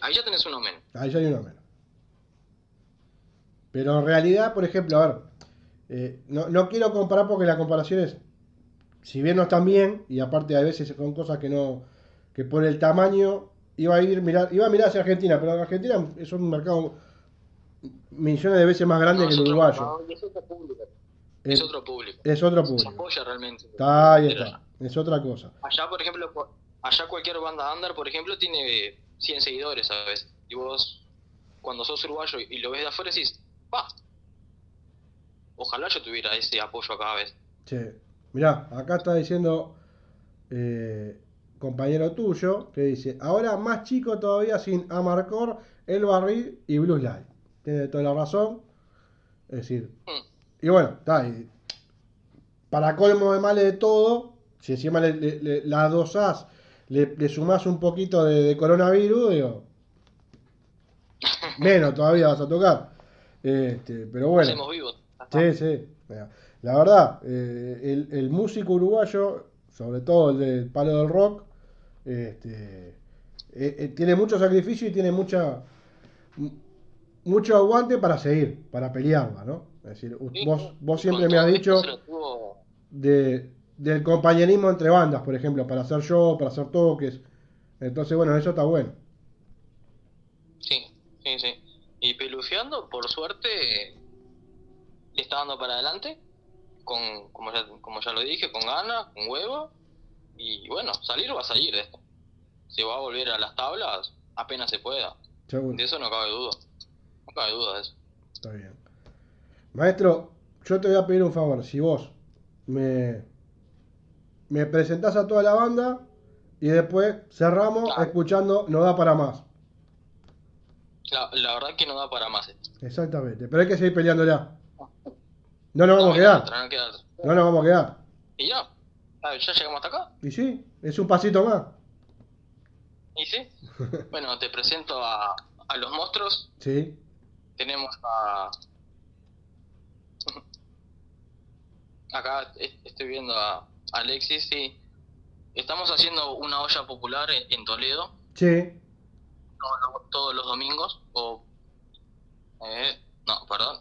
Ahí ya tenés uno menos. Ahí ya hay uno menos. Pero en realidad, por ejemplo, a ver, eh, no, no quiero comparar porque las comparaciones, si bien no están bien, y aparte a veces son cosas que no, que por el tamaño iba a ir mirar, iba a mirar hacia Argentina, pero Argentina es un mercado millones de veces más grande No, que el uruguayo. y Es otro público. Es, Es otro público. es otro Se público. apoya realmente. Está, ahí está. Es otra cosa. Allá, por ejemplo, allá cualquier banda under, por ejemplo, tiene 100 seguidores a veces. Y vos, cuando sos uruguayo y lo ves de afuera, decís, Ojalá yo tuviera ese apoyo cada vez. Che, mirá, acá está diciendo eh, compañero tuyo que dice, ahora más chico todavía sin Amarcor, El Barril y Blues Light. Tiene toda la razón. Es decir, Mm. y bueno, está. y para colmo de males de todo, si encima le, le, le- las dos As le, le sumás un poquito de, de coronavirus, digo, menos todavía vas a tocar. Este, pero bueno. Hacemos vivos. Sí, sí. La verdad, eh, el, el músico uruguayo, sobre todo el del palo del rock, este, eh, eh, tiene mucho sacrificio y tiene mucha mu- mucho aguante para seguir, para pelearla, ¿no? Es decir, Sí, vos, vos siempre me has dicho de, del compañerismo entre bandas, por ejemplo, para hacer show, para hacer toques. Entonces, bueno, eso está bueno. Sí, sí, sí. Y Pelufeando, por suerte, le está dando para adelante, con, como, ya, como ya lo dije, con ganas, con huevo. Y bueno, salir va a salir de esto. Se va a volver a las tablas apenas se pueda. Seguro. De eso no cabe duda. No cabe duda de eso. Está bien. Maestro, yo te voy a pedir un favor. Si vos me, me presentás a toda la banda y después cerramos Claro. escuchando No da para más. La, la verdad que no da para más esto. Exactamente. Pero hay que seguir peleando ya. No nos vamos a quedar. otra, no queda otra. No nos vamos a quedar. Y ya. Ah, Ya llegamos hasta acá. Y sí, es un pasito más. Y sí. Bueno, te presento a, a los monstruos. Sí. Tenemos a. Acá es- estoy viendo a Alexis, sí. Estamos haciendo una olla popular en Toledo Sí, todos los- todos los domingos, o... eh, no, perdón.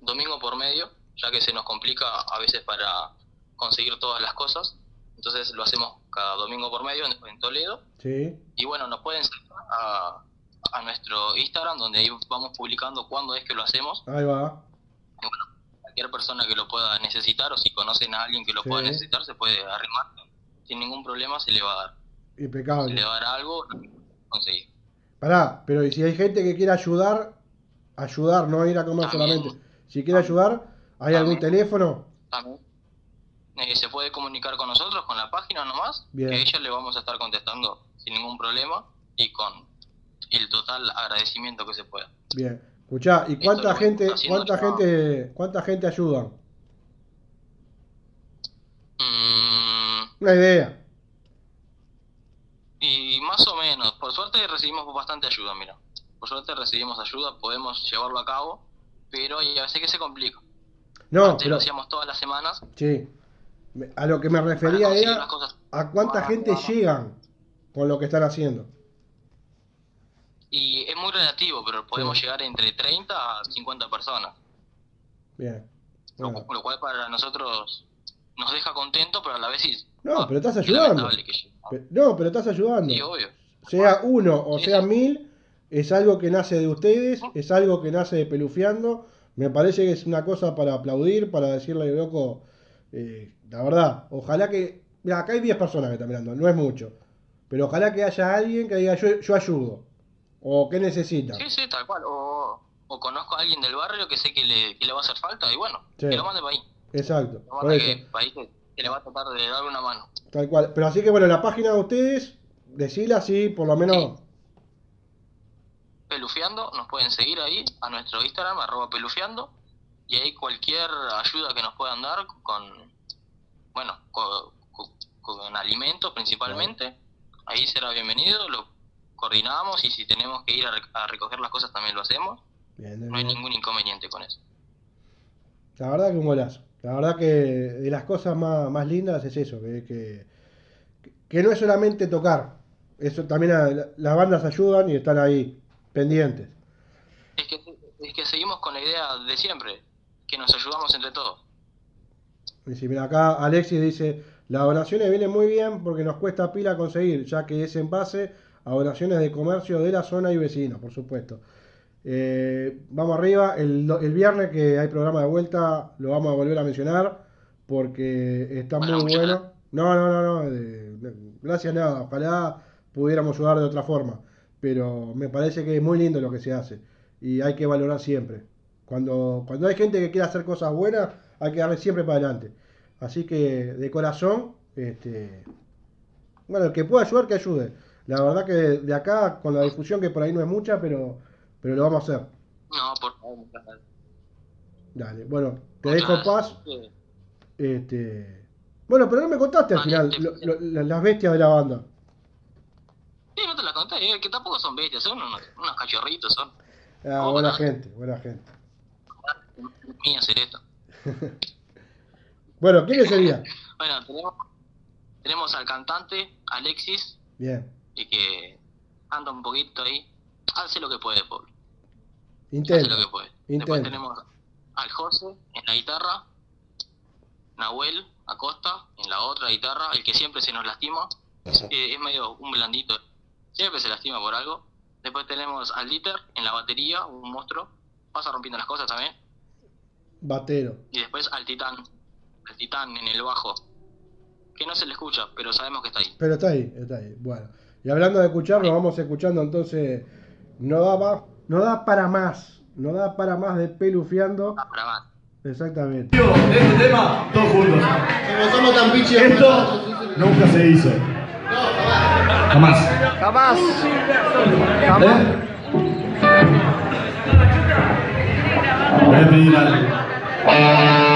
Domingo por medio, ya que se nos complica a veces para conseguir todas las cosas. Entonces lo hacemos cada domingo por medio en, en Toledo. sí. Y bueno, nos pueden seguir a, a nuestro Instagram, donde ahí vamos publicando cuándo es que lo hacemos. Ahí va. Y bueno, cualquier persona que lo pueda necesitar o si conocen a alguien que lo Sí. pueda necesitar, se puede arrimar. Sin ningún problema se le va a dar. Se Impecable. le va a dar algo, conseguir. Pará, pero si hay gente que quiere ayudar, ayudar, no ir a comer También. solamente. Si quiere ayudar, ¿hay algún teléfono? También eh, se puede comunicar con nosotros, con la página nomás, Bien. que a ella le vamos a estar contestando sin ningún problema y con el total agradecimiento que se pueda. Bien. Escuchá, ¿y cuánta gente, cuánta gente, cuánta gente ayudan? Mm, Una idea. y más o menos, por suerte recibimos bastante ayuda, mira. Por suerte recibimos ayuda, podemos llevarlo a cabo, pero hay a veces que se complica. No, Antes pero lo hacíamos todas las semanas. sí. A lo que me refería era a cuánta gente llegan con lo que están haciendo. Y es muy relativo, pero podemos Sí. llegar entre 30 a 50 personas. Bien. Lo, Bueno. lo cual para nosotros nos deja contentos, pero a la vez sí. No, pero estás ayudando. que No, pero estás ayudando. Sí, obvio. Sea uno o sea mil, es algo que nace de ustedes, es algo que nace de Pelufiando. Me parece que es una cosa para aplaudir, para decirle, loco, eh, la verdad, ojalá que... Mira, acá hay 10 personas que están mirando, no es mucho. Pero ojalá que haya alguien que diga, yo, yo ayudo. O que necesita. Sí, sí, tal cual. O, o conozco a alguien del barrio que sé que le, que le va a hacer falta y bueno, Sí. que lo mande para ahí. Exacto. Lo mande que, para ahí que, que le va a tratar de dar una mano. Tal cual. Pero así que bueno, la página de ustedes, decila así, por lo menos... Pelufeando, nos pueden seguir ahí a nuestro Instagram, arroba pelufeando, y ahí cualquier ayuda que nos puedan dar con, bueno, con, con- con alimentos principalmente, ahí será bienvenido, lo coordinamos y si tenemos que ir a, rec- a recoger las cosas también lo hacemos, Bien, no hay ningún inconveniente con eso. La verdad que un golazo. La verdad que de las cosas más, más lindas es eso, que, que, que no es solamente tocar. Eso también a- las bandas ayudan y están ahí, pendientes. Es que, es que seguimos con la idea de siempre, que nos ayudamos entre todos. Y si mira acá Alexis dice, las donaciones vienen muy bien porque nos cuesta pila conseguir, ya que es en base a donaciones de comercio de la zona y vecinos, por supuesto. Eh, vamos arriba, el, el viernes que hay programa de vuelta lo vamos a volver a mencionar porque está Bueno, muy bueno. No, no, no, no, de- gracias nada, ojalá pudiéramos ayudar de otra forma, pero me parece que es muy lindo lo que se hace y hay que valorar siempre. Cuando, cuando hay gente que quiere hacer cosas buenas, hay que darle siempre para adelante. Así que de corazón, este, bueno, el que pueda ayudar, que ayude. La verdad que de, acá, con la difusión que por ahí no es mucha, pero, pero lo vamos a hacer. No, por favor. Dale, bueno, te dejo paz. Este, bueno, pero no me contaste al final lo- lo- las bestias de la banda. Sí, no te la conté, eh, que tampoco son bestias, son unos, unos cachorritos, son. Ah, buena gente, buena gente. Mía hacer esto. Bueno, ¿quién sería? Bueno, tenemos, tenemos al cantante Alexis, Bien, y que anda un poquito ahí. Hace lo que puede. Hace intenta. lo que puede. Después Intenta. tenemos al José en la guitarra, Nahuel Acosta en la otra guitarra, el que siempre se nos lastima. Eh, es medio un blandito, siempre se lastima por algo. Después tenemos al Dieter en la batería, un monstruo, pasa rompiendo las cosas también. Batero. Y después al Titán, al Titán en el bajo, que no se le escucha, pero sabemos que está ahí. Pero está ahí, está ahí. Bueno, y hablando de escuchar, nos vamos escuchando entonces. No da, pa- no da para más. No da para más de pelufiando. Para más. Exactamente. Este tema, todos juntos. Como somos tan. Esto nunca se hizo. Jamás. Jamás. ¿Eh? Voy a pedir algo.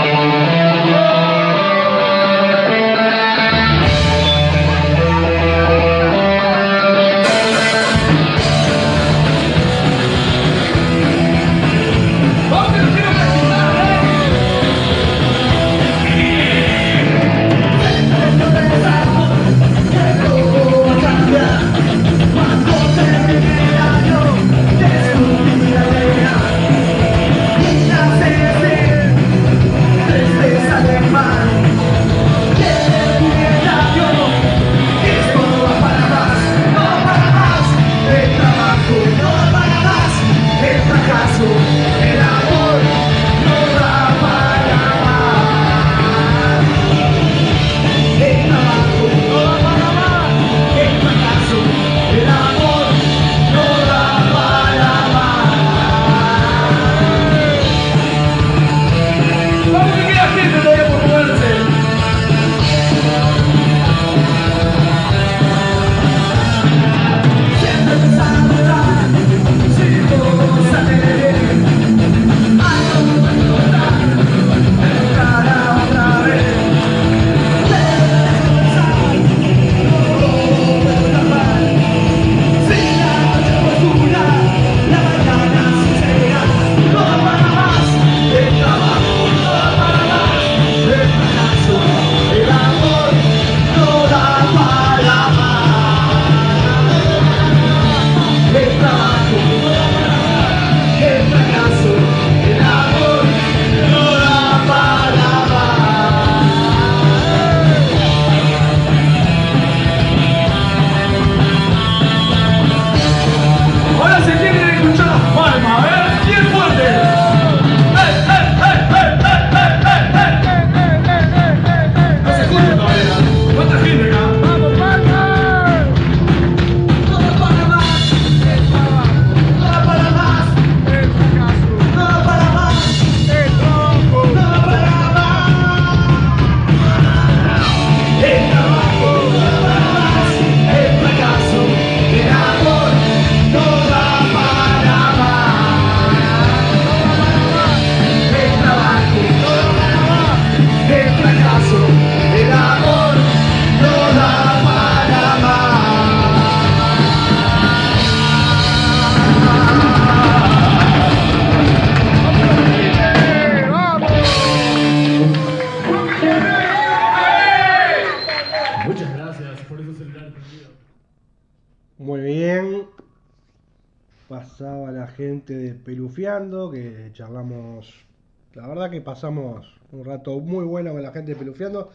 Pasamos un rato muy bueno con la gente de Pelufeando,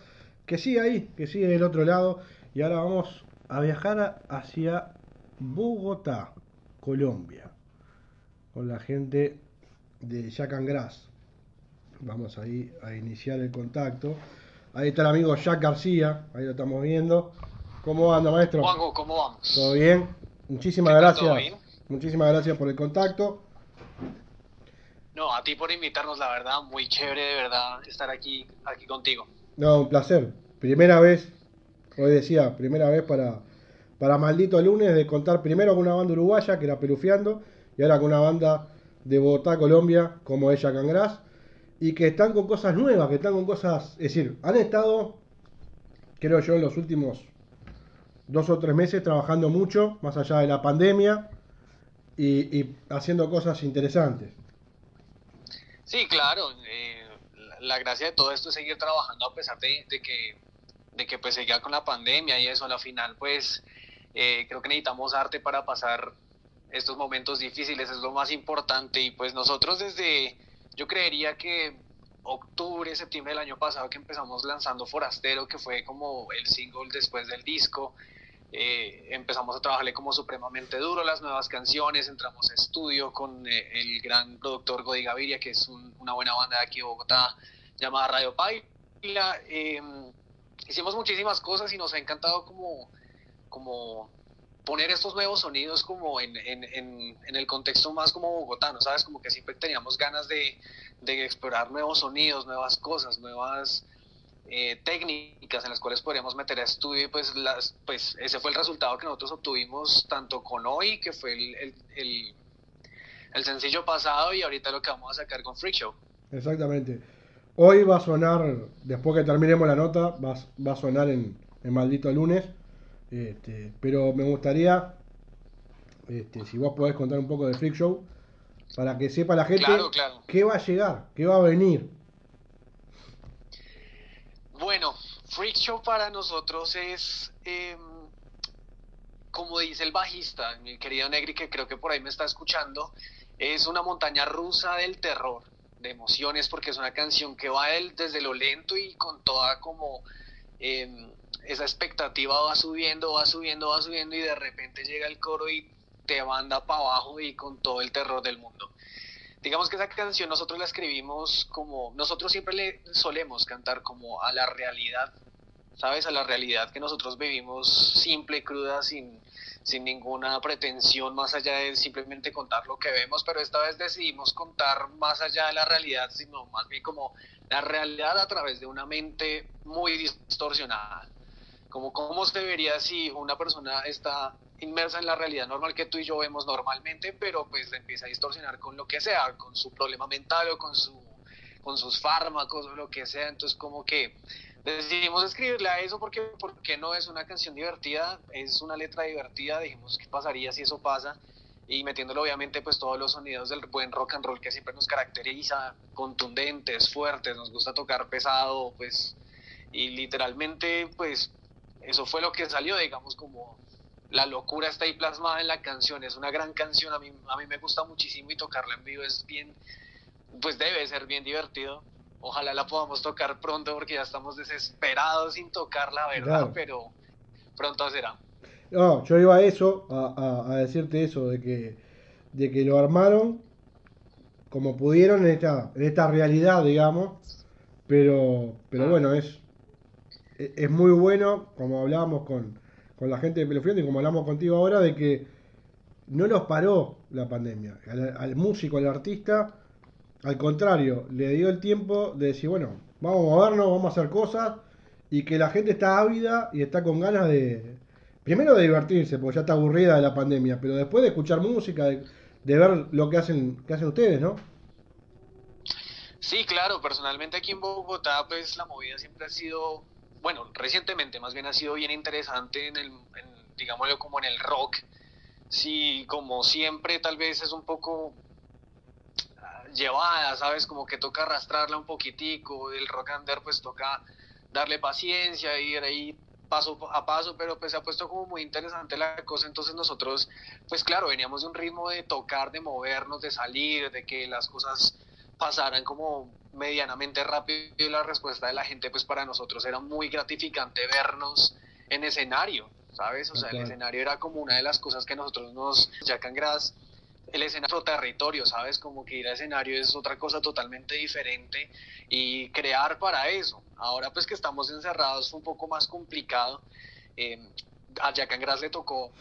que sigue ahí, que sigue del otro lado. Y ahora vamos a viajar hacia Bogotá, Colombia, con la gente de Jack and Grass. Vamos ahí a iniciar el contacto. Ahí está el amigo Jack García, ahí lo estamos viendo. ¿Cómo anda, maestro? Juanjo, ¿cómo vamos? ¿Todo bien? Muchísimas ¿Qué tal, gracias. bien? Muchísimas gracias por el contacto. No, a ti por invitarnos, la verdad, muy chévere de verdad estar aquí, aquí contigo. No, un placer. Primera vez, hoy decía, primera vez para, para Maldito Lunes de contar primero con una banda uruguaya que era Pelufiando y ahora con una banda de Bogotá, Colombia, como ella Cangras, y que están con cosas nuevas, que están con cosas, es decir, han estado, creo yo, en los últimos dos o tres meses trabajando mucho, más allá de la pandemia, y haciendo cosas interesantes. Sí, claro. eh, la, gracia de todo esto es seguir trabajando a pesar de, de que, de que pues seguía con la pandemia y eso. A la final, pues eh, creo que necesitamos arte para pasar estos momentos difíciles, es lo más importante. Y pues nosotros desde, yo creería que octubre, septiembre del año pasado que empezamos lanzando Forastero, que fue como el single después del disco. Eh, empezamos a trabajarle como supremamente duro las nuevas canciones, entramos a estudio con eh, el gran productor Godi Gaviria, que es un- una buena banda de aquí de Bogotá, llamada Radio Paila. Eh, hicimos muchísimas cosas y nos ha encantado como, como poner estos nuevos sonidos como en, en, en, en el contexto más como bogotano, ¿sabes? Como que siempre teníamos ganas de, de explorar nuevos sonidos, nuevas cosas, nuevas eh, técnicas en las cuales podríamos meter a estudio y pues, las, pues ese fue el resultado que nosotros obtuvimos tanto con hoy, que fue el, el, el, el sencillo pasado y ahorita lo que vamos a sacar con Freak Show. Exactamente. Hoy va a sonar, después que terminemos la nota, va, va a sonar en, en Maldito Lunes. Este, pero me gustaría, este, si vos podés contar un poco de Freak Show, para que sepa la gente Claro, claro. qué va a llegar, qué va a venir. Bueno, Freak Show para nosotros es, eh, como dice el bajista, mi querido Negri, que creo que por ahí me está escuchando, es una montaña rusa del terror, de emociones, porque es una canción que va del- desde lo lento y con toda como eh, esa expectativa va subiendo, va subiendo, va subiendo y de repente llega el coro y te manda para abajo y con todo el terror del mundo. Digamos que esa canción nosotros la escribimos como, nosotros siempre le solemos cantar como a la realidad, ¿sabes? A la realidad que nosotros vivimos simple, cruda, sin, sin ninguna pretensión más allá de simplemente contar lo que vemos, pero esta vez decidimos contar más allá de la realidad, sino más bien como la realidad a través de una mente muy distorsionada. Como cómo se vería si una persona está inmersa en la realidad normal que tú y yo vemos normalmente, pero pues empieza a distorsionar con lo que sea, con su problema mental o con su con sus fármacos o lo que sea, entonces como que decidimos escribirle a eso porque, porque no es una canción divertida, es una letra divertida, dijimos qué pasaría si eso pasa y metiéndole obviamente pues todos los sonidos del buen rock and roll que siempre nos caracteriza, contundentes, fuertes, nos gusta tocar pesado, pues y literalmente pues eso fue lo que salió, digamos como la locura está ahí plasmada en la canción, es una gran canción, a mí, a mí me gusta muchísimo y tocarla en vivo es bien, pues debe ser bien divertido. Ojalá la podamos tocar pronto porque ya estamos desesperados sin tocarla, ¿verdad? Claro. Pero pronto será. No, yo iba a eso, a, a- a decirte eso, de que, de que lo armaron como pudieron en esta, en esta realidad, digamos, pero, pero bueno, es, es es muy bueno, como hablábamos con, con la gente de Pelofiendo y como hablamos contigo ahora, de que no los paró la pandemia. Al, al músico, al artista, al contrario, le dio el tiempo de decir, bueno, vamos a movernos, vamos a hacer cosas, y que la gente está ávida y está con ganas de, primero de divertirse, porque ya está aburrida de la pandemia, pero después de escuchar música, de, de ver lo que hacen, que hacen ustedes, ¿no? Sí, claro, personalmente aquí en Bogotá, pues la movida siempre ha sido, bueno, recientemente más bien ha sido bien interesante en el, en, digámoslo como en el rock. Sí, como siempre, tal vez es un poco ah, llevada, ¿sabes? Como que toca arrastrarla un poquitico, el rock and pues toca darle paciencia, ir ahí paso a paso, pero pues se ha puesto como muy interesante la cosa, entonces nosotros, pues claro, veníamos de un ritmo de tocar, de movernos, de salir, de que las cosas pasaran como medianamente rápido y la respuesta de la gente, pues para nosotros era muy gratificante vernos en escenario, ¿sabes? O sea, el escenario era como una de las cosas que nosotros nos, Jack and Grass, el escenario territorio, ¿sabes? Como que ir a escenario es otra cosa totalmente diferente y crear para eso. Ahora pues que estamos encerrados fue un poco más complicado. Eh, a Jack and Grass le tocó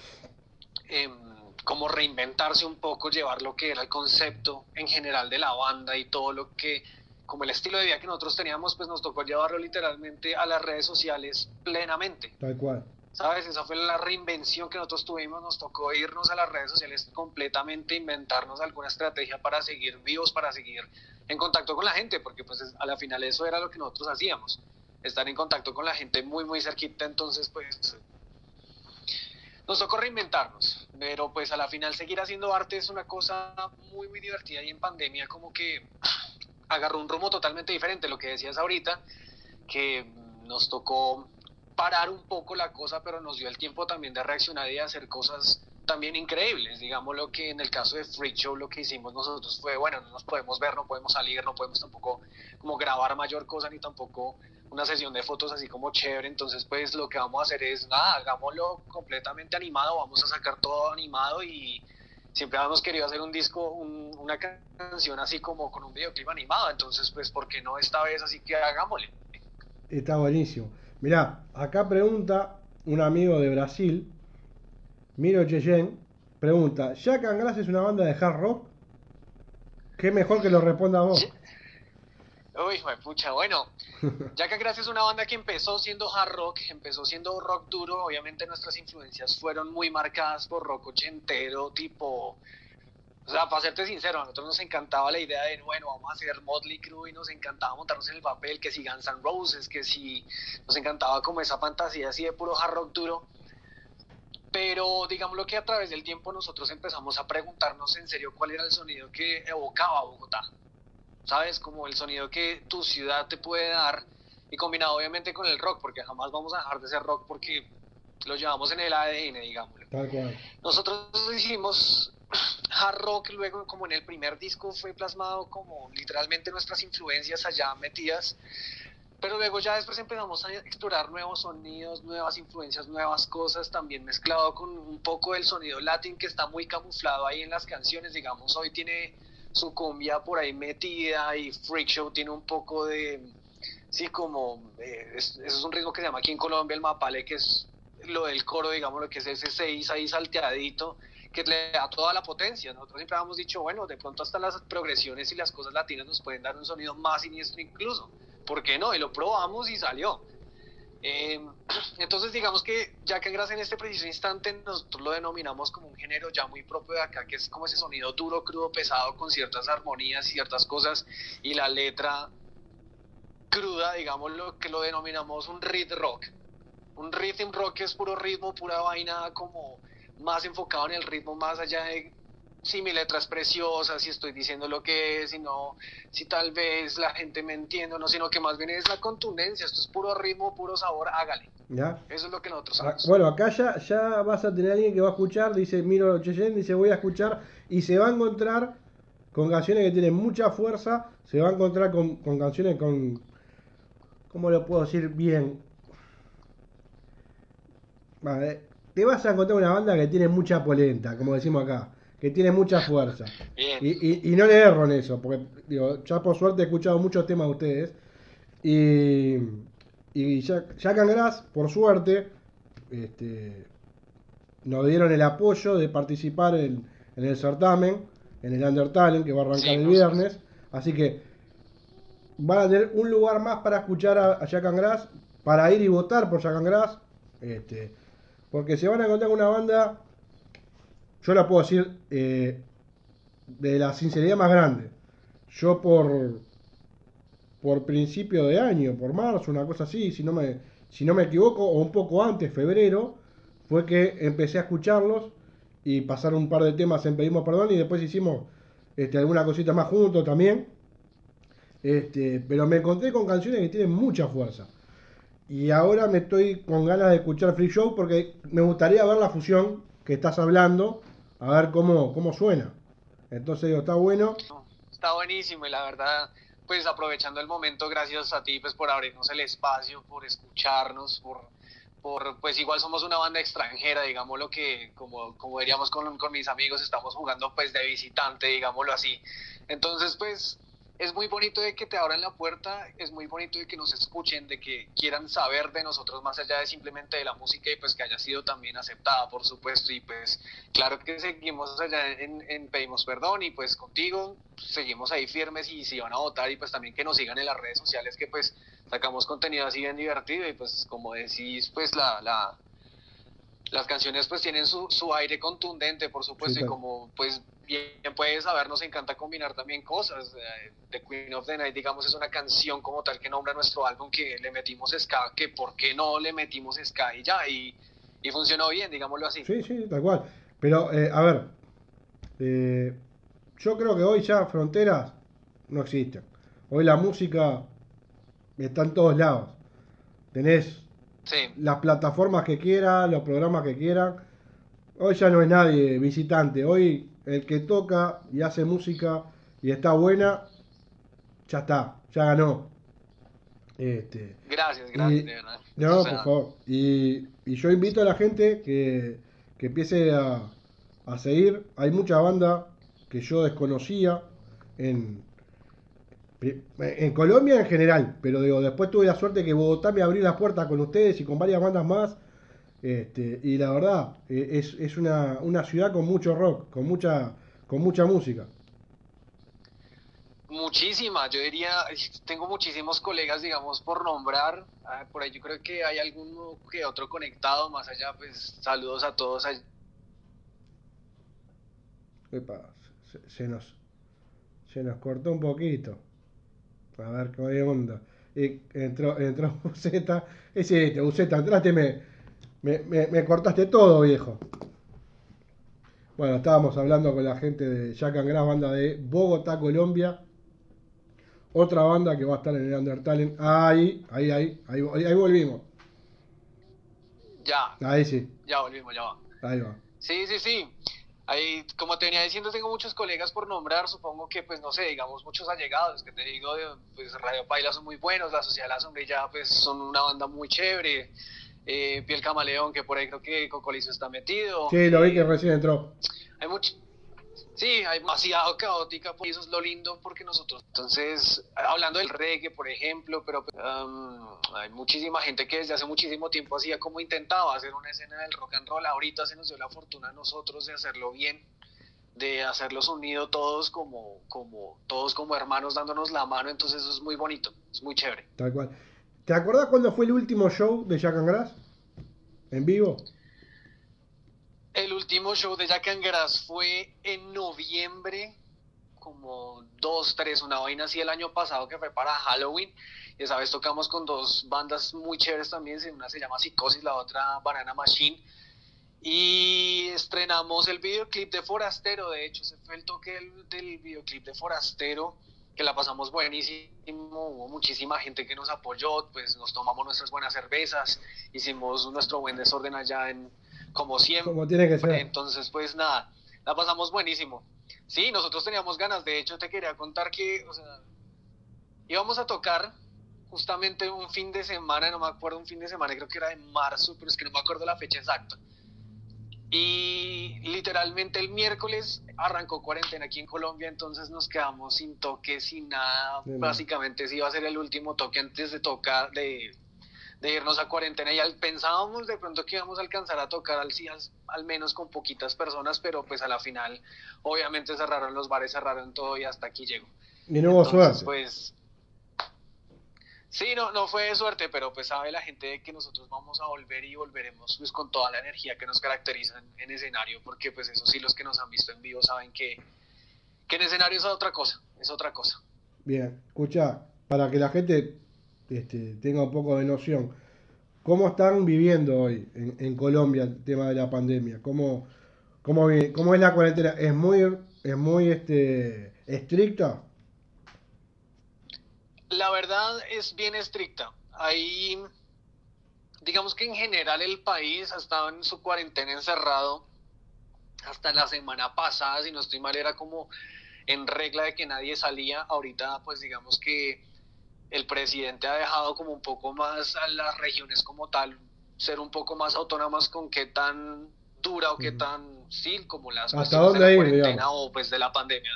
em, como reinventarse un poco, llevar lo que era el concepto en general de la banda y todo lo que, como el estilo de vida que nosotros teníamos, pues nos tocó llevarlo literalmente a las redes sociales plenamente. Tal cual. ¿Sabes? Esa fue la reinvención que nosotros tuvimos. Nos tocó irnos a las redes sociales completamente, inventarnos alguna estrategia para seguir vivos, para seguir en contacto con la gente, porque pues es- a la final eso era lo que nosotros hacíamos, estar en contacto con la gente muy, muy cerquita. Entonces, pues nos tocó reinventarnos, pero pues a la final seguir haciendo arte es una cosa muy, muy divertida y en pandemia como que agarró un rumbo totalmente diferente, lo que decías ahorita, que nos tocó parar un poco la cosa, pero nos dio el tiempo también de reaccionar y hacer cosas también increíbles. Digamos lo que en el caso de Freak Show lo que hicimos nosotros fue, bueno, no nos podemos ver, no podemos salir, no podemos tampoco como grabar mayor cosa ni tampoco una sesión de fotos así como chévere. Entonces, pues lo que vamos a hacer es, nada, hagámoslo completamente animado, vamos a sacar todo animado y siempre habíamos querido hacer un disco, un- una ca- canción así como con un videoclip animado. Entonces, pues, ¿por qué no esta vez? Así que hagámosle. Está buenísimo. Mirá, acá pregunta un amigo de Brasil, Miro Cheyen, pregunta, ¿Jack and es una banda de hard rock? Qué mejor que lo responda vos. Uy, hijo de pucha, bueno, ya que Gracias es una banda que empezó siendo hard rock, empezó siendo rock duro, obviamente nuestras influencias fueron muy marcadas por rock ochentero, tipo, o sea, para serte sincero, a nosotros nos encantaba la idea de, bueno, vamos a hacer Motley Crue y nos encantaba montarnos en el papel, que si Guns N' Roses, que si nos encantaba como esa fantasía así de puro hard rock duro. Pero digámoslo que a través del tiempo nosotros empezamos a preguntarnos en serio cuál era el sonido que evocaba Bogotá. ¿Sabes? Como el sonido que tu ciudad te puede dar y combinado obviamente con el rock, porque jamás vamos a dejar de ser rock porque lo llevamos en el ADN, digámoslo. Nosotros hicimos hard rock, luego como en el primer disco fue plasmado como literalmente nuestras influencias allá metidas, pero luego ya después empezamos a explorar nuevos sonidos, nuevas influencias, nuevas cosas, también mezclado con un poco del sonido latín que está muy camuflado ahí en las canciones, digamos, hoy tiene su cumbia por ahí metida y Freak Show tiene un poco de, sí, como, eh, es, es un ritmo que se llama aquí en Colombia el mapale, que es lo del coro, digamos, lo que es ese 6 ahí salteadito, que le da toda la potencia. Nosotros siempre habíamos dicho, bueno, de pronto hasta las progresiones y las cosas latinas nos pueden dar un sonido más siniestro incluso. ¿Por qué no? Y lo probamos y salió. Eh, entonces digamos que ya que en este preciso instante nosotros lo denominamos como un género ya muy propio de acá, que es como ese sonido duro, crudo, pesado, con ciertas armonías, ciertas cosas, y la letra cruda, digamos lo que lo denominamos un rhythm rock. Un rhythm rock es puro ritmo, pura vaina como más enfocado en el ritmo, más allá de si mi letra es preciosa, si estoy diciendo lo que es, si no, si tal vez la gente me entiende o no, sino que más bien es la contundencia, esto es puro ritmo, puro sabor, hágale. ¿Ya? Eso es lo que nosotros Ah, hacemos. Bueno, acá ya, ya vas a tener alguien que va a escuchar, dice Miro Cheyen, dice voy a escuchar y se va a encontrar con canciones que tienen mucha fuerza, se va a encontrar con, con canciones con, ¿cómo lo puedo decir bien? Vale, te vas a encontrar una banda que tiene mucha polenta, como decimos acá, que tiene mucha fuerza. Bien. Y, y- y no le erro en eso, porque digo, ya por suerte he escuchado muchos temas de ustedes. Y, y Jack, Jack and Grass, por suerte, este, nos dieron el apoyo de participar en, en el certamen, en el Undertale, que va a arrancar Sí, el viernes. Así que van a tener un lugar más para escuchar a, a Jack and Grass, para ir y votar por Jack and Grass. Este, porque se van a encontrar con una banda, yo la puedo decir, eh, de la sinceridad más grande. Yo por por principio de año, por marzo, una cosa así, si no me si no me equivoco, o un poco antes, febrero, fue que empecé a escucharlos y pasaron un par de temas en Pedimos Perdón y después hicimos este, alguna cosita más juntos también. Este, pero me encontré con canciones que tienen mucha fuerza. y ahora me estoy con ganas de escuchar Free Show porque me gustaría ver la fusión que estás hablando, a ver cómo, cómo suena. Entonces digo, está bueno. Está buenísimo y la verdad, pues aprovechando el momento, gracias a ti pues por abrirnos el espacio, por escucharnos, por, por pues igual somos una banda extranjera, digámoslo que como, como diríamos con, con mis amigos, estamos jugando pues de visitante, digámoslo así. Entonces pues es muy bonito de que te abran la puerta, es muy bonito de que nos escuchen, de que quieran saber de nosotros más allá de simplemente de la música y pues que haya sido también aceptada, por supuesto. Y pues claro que seguimos allá en, en Pedimos Perdón y pues contigo seguimos ahí firmes y si van a votar y pues también que nos sigan en las redes sociales que pues sacamos contenido así bien divertido y pues como decís pues la... la las canciones pues tienen su, su aire contundente, por supuesto, Sí, y como pues bien puedes saber, nos encanta combinar también cosas. Eh, The Queen of the Night, digamos, es una canción como tal que nombra nuestro álbum que le metimos ska, que por qué no le metimos ska y ya, y, y funcionó bien, digámoslo así. Sí, sí, tal cual. Pero, eh, a ver, eh, yo creo que hoy ya fronteras no existen. Hoy la música está en todos lados. Tenés Sí, las plataformas que quieran, los programas que quieran. Hoy ya no es nadie visitante. Hoy el que toca y hace música y está buena, ya está, ya ganó. Este, gracias, gracias, Y- de verdad. no, O sea, por favor. Y, y yo invito a la gente que, que empiece a, a seguir. Hay mucha banda que yo desconocía en, en Colombia en general. Pero digo, después tuve la suerte que Bogotá me abrió las puertas con ustedes y con varias bandas más. Este, y la verdad, eh, es, es una, una ciudad con mucho rock, con mucha, con mucha música. Muchísimas, yo diría, tengo muchísimos colegas, digamos, por nombrar, ah, por ahí yo creo que hay alguno que otro conectado, más allá, pues saludos a todos allá. Epa, se, se nos, se nos cortó un poquito. A ver qué onda. Y entró, entró Buceta. Ese este, Buceta, entraste, me, me, me, me cortaste todo, viejo. Bueno, estábamos hablando con la gente de Jack and Grass, banda de Bogotá, Colombia. Otra banda que va a estar en el Undertale. Ahí, ahí, ahí, ahí, ahí volvimos. Ya, Ahí sí, ya volvimos, ya va. ahí va. Sí, sí, sí. Ahí, como te venía diciendo, tengo muchos colegas por nombrar, supongo que, pues, no sé, digamos, muchos allegados, que te digo, de, pues, Radio Paila son muy buenos, La Sociedad La Sombrilla, pues, son una banda muy chévere, eh, Piel Camaleón, que por ahí creo que Cocolizo está metido. Sí, lo vi que recién entró. Hay mucho... Sí, hay demasiado caótica, pues, y eso es lo lindo porque nosotros, entonces, hablando del reggae, por ejemplo, pero um, hay muchísima gente que desde hace muchísimo tiempo hacía como intentaba hacer una escena del rock and roll, ahorita se nos dio la fortuna a nosotros de hacerlo bien, de hacerlos unidos todos como, como, todos como hermanos dándonos la mano, entonces eso es muy bonito, es muy chévere. Tal cual. ¿Te acordás cuándo fue el último show de Jack and Grass? ¿En vivo? El último show de Jack and Grass fue en noviembre, como dos, tres, una vaina así el año pasado que fue para Halloween. Y esa vez tocamos con dos bandas muy chéveres también, una se llama Psicosis, la otra Banana Machine. Y estrenamos el videoclip de Forastero, de hecho, ese fue el toque del, del videoclip de Forastero, que la pasamos buenísimo, hubo muchísima gente que nos apoyó, pues nos tomamos nuestras buenas cervezas, hicimos nuestro buen desorden allá en, como siempre. Como tiene que ser. Entonces, pues nada, la pasamos buenísimo. Sí, nosotros teníamos ganas, de hecho te quería contar que, o sea, íbamos a tocar justamente un fin de semana, no me acuerdo un fin de semana, creo que era de marzo, pero es que no me acuerdo la fecha exacta. Y literalmente el miércoles arrancó cuarentena aquí en Colombia, entonces nos quedamos sin toque, sin nada. Bien. Básicamente sí iba a ser el último toque antes de tocar, de, de irnos a cuarentena. Y al, pensábamos de pronto que íbamos a alcanzar a tocar al, al, al menos con poquitas personas, pero pues a la final obviamente cerraron los bares, cerraron todo y hasta aquí llegó. Y no hubo suerte. pues sí, no, no fue de suerte, pero pues sabe la gente de que nosotros vamos a volver y volveremos pues con toda la energía que nos caracteriza en, en escenario, porque pues eso sí los que nos han visto en vivo saben que, que en escenario es otra cosa, es otra cosa. Bien, escucha, para que la gente este, tenga un poco de noción, ¿cómo están viviendo hoy en, Colombia el tema de la pandemia? ¿Cómo, cómo, cómo es la cuarentena? ¿Es muy, es muy este, estricta? La verdad es bien estricta. Hay digamos que en general el país ha estado en su cuarentena encerrado hasta la semana pasada, si no estoy mal, era como en regla de que nadie salía. Ahorita, pues digamos que el presidente ha dejado como un poco más a las regiones como tal ser un poco más autónomas con qué tan dura o qué tan sí como las ¿Hasta cuestiones de la cuarentena o pues de la pandemia.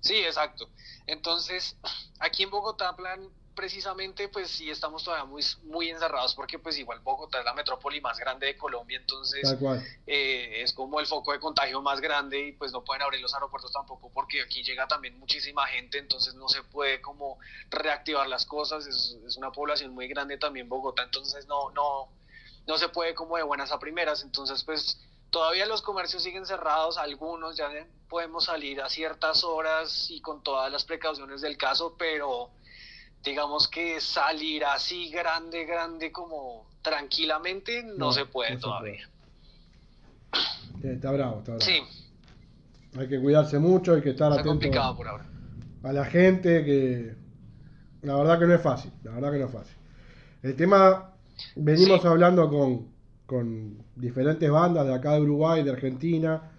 Sí, exacto. Entonces, aquí en Bogotá, plan, precisamente, pues sí estamos todavía muy, muy encerrados porque pues igual Bogotá es la metrópoli más grande de Colombia, entonces eh, es como el foco de contagio más grande y pues no pueden abrir los aeropuertos tampoco porque aquí llega también muchísima gente, entonces no se puede como reactivar las cosas, es, es una población muy grande también Bogotá, entonces no, no, no se puede como de buenas a primeras, entonces pues todavía los comercios siguen cerrados, algunos ya podemos salir a ciertas horas y con todas las precauciones del caso, pero digamos que salir así grande, grande como tranquilamente no, No, se puede no se todavía. Está bravo, está bravo. Sí, Hay que cuidarse mucho, hay que estar está atento complicado por ahora. a la gente que la verdad que no es fácil, la verdad que no es fácil. El tema, venimos Sí. hablando con, con diferentes bandas de acá de Uruguay, de Argentina,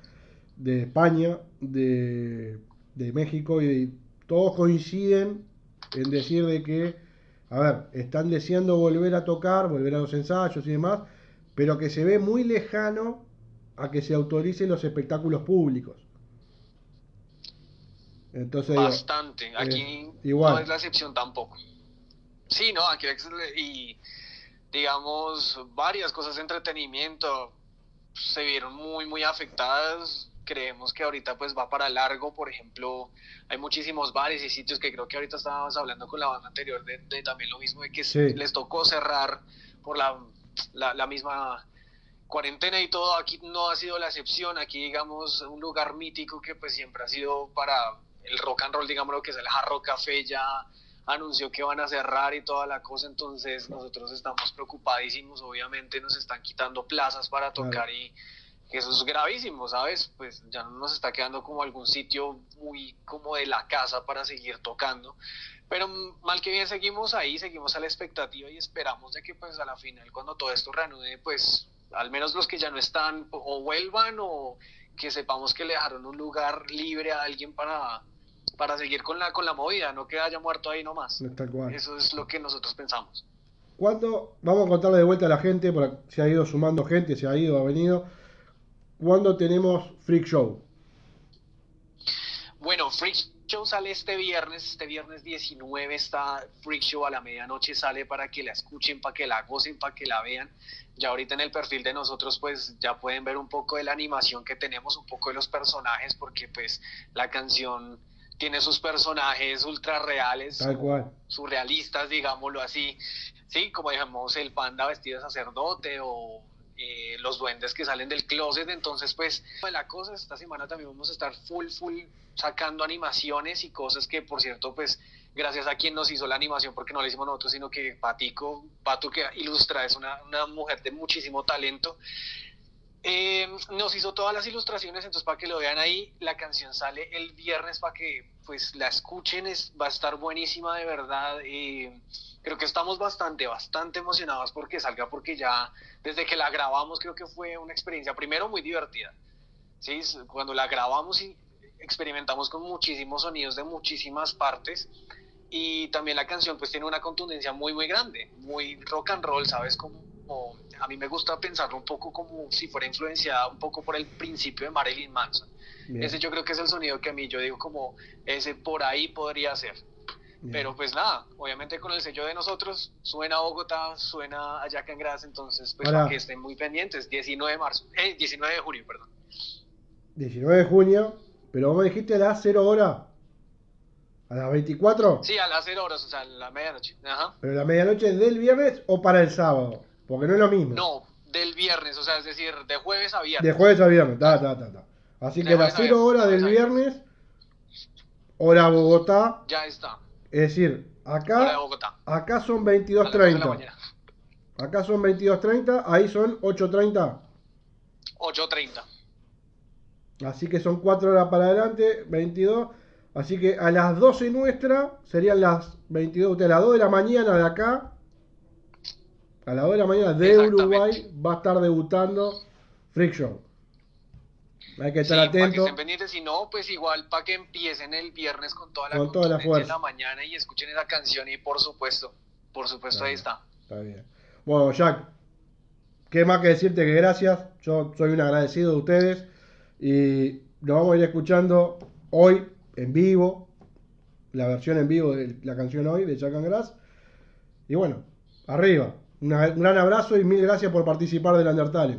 de España, de, de México y todos coinciden en decir de que, a ver, están deseando volver a tocar, volver a los ensayos y demás, pero que se ve muy lejano a que se autoricen los espectáculos públicos. Entonces, digo, Bastante. Aquí eh, igual. no es la excepción tampoco. Sí, no, aquí y digamos varias cosas de entretenimiento se vieron muy muy afectadas. Creemos que ahorita pues va para largo, por ejemplo, hay muchísimos bares y sitios que creo que ahorita estábamos hablando con la banda anterior de, de también lo mismo de que Sí. les tocó cerrar por la, la, la misma cuarentena y todo, aquí no ha sido la excepción, aquí digamos un lugar mítico que pues siempre ha sido para el rock and roll, digamos lo que es el Jarro Café ya anunció que van a cerrar y toda la cosa, entonces nosotros estamos preocupadísimos, obviamente nos están quitando plazas para Claro. tocar y que eso es gravísimo, ¿sabes? Pues ya no nos está quedando como algún sitio muy como de la casa para seguir tocando. Pero mal que bien seguimos ahí, seguimos a la expectativa y esperamos de que pues a la final cuando todo esto reanude, pues al menos los que ya no están o vuelvan o que sepamos que le dejaron un lugar libre a alguien para, para seguir con la, con la movida, no que haya muerto ahí nomás. tal cual. Eso es lo que nosotros pensamos. ¿Cuándo, vamos a contarle de vuelta a la gente, porque se ha ido sumando gente, se ha ido, ha venido. ¿Cuándo tenemos Freak Show? Bueno, Freak Show sale este viernes, este viernes 19 está Freak Show a la medianoche, sale para que la escuchen, para que la gocen, para que la vean. Ya ahorita en el perfil de nosotros pues ya pueden ver un poco de la animación que tenemos, un poco de los personajes, porque pues la canción tiene sus personajes ultra reales, Tal cual. surrealistas, digámoslo así. Sí, como digamos el panda vestido de sacerdote o eh, los duendes que salen del closet. Entonces, pues, la cosa, esta semana también vamos a estar full, full sacando animaciones y cosas que, por cierto, pues, gracias a quien nos hizo la animación, porque no la hicimos nosotros, sino que Patico, Pato que ilustra, es una, una mujer de muchísimo talento. Eh, nos hizo todas las ilustraciones, entonces para que lo vean ahí, la canción sale el viernes para que pues la escuchen, es, va a estar buenísima de verdad. eh, creo que estamos bastante, bastante emocionados porque salga, porque ya desde que la grabamos creo que fue una experiencia primero muy divertida. ¿sí? Cuando la grabamos y experimentamos con muchísimos sonidos de muchísimas partes y también la canción pues tiene una contundencia muy muy grande, muy rock and roll, ¿sabes? Como, como- a mí me gusta pensarlo un poco como si fuera influenciada un poco por el principio de Marilyn Manson. Bien, Ese yo creo que es el sonido que a mí yo digo como ese por ahí podría ser. bien. Pero pues nada, obviamente con el sello de nosotros suena a Bogotá, suena a Jack and Grass, entonces pues Ahora- para que estén muy pendientes, 19 de marzo, eh, 19 de junio, perdón. 19 de junio, pero vos me dijiste a las 0 hora. ¿A las 24? Sí, a las 0 horas, o sea, a la medianoche. Ajá. ¿Pero la medianoche del viernes o para el sábado? Porque no es lo mismo. No, del viernes, o sea, es decir, de jueves a viernes. De jueves a viernes, ta, ta, ta, ta. Así De que las jueves a 0 horas del viernes. hora Bogotá, Ya está. es decir, acá, acá son A las dos de la 22.30. mañana. Acá son 22.30, ahí son 8.30. 8.30. Así que son 4 horas para adelante, 22. Así que a las 12 nuestra serían las 22, de las 2 de la mañana de acá. A las 2 de la mañana de. Uruguay, va a estar debutando Freak Show. Hay que estar Sí, para que atento. estén pendientes, si no, pues igual para que empiecen el viernes con toda la Con toda la contundencia en fuerza. la mañana y escuchen esa canción y por supuesto, por supuesto ahí está. Está bien. Bueno, Jack, ¿qué más que decirte que gracias? Yo soy un agradecido de ustedes y lo vamos a ir escuchando hoy en vivo, la versión en vivo de la canción hoy de Jack and Grass. Y bueno, arriba. Una- un gran abrazo y mil gracias por participar del Undertale.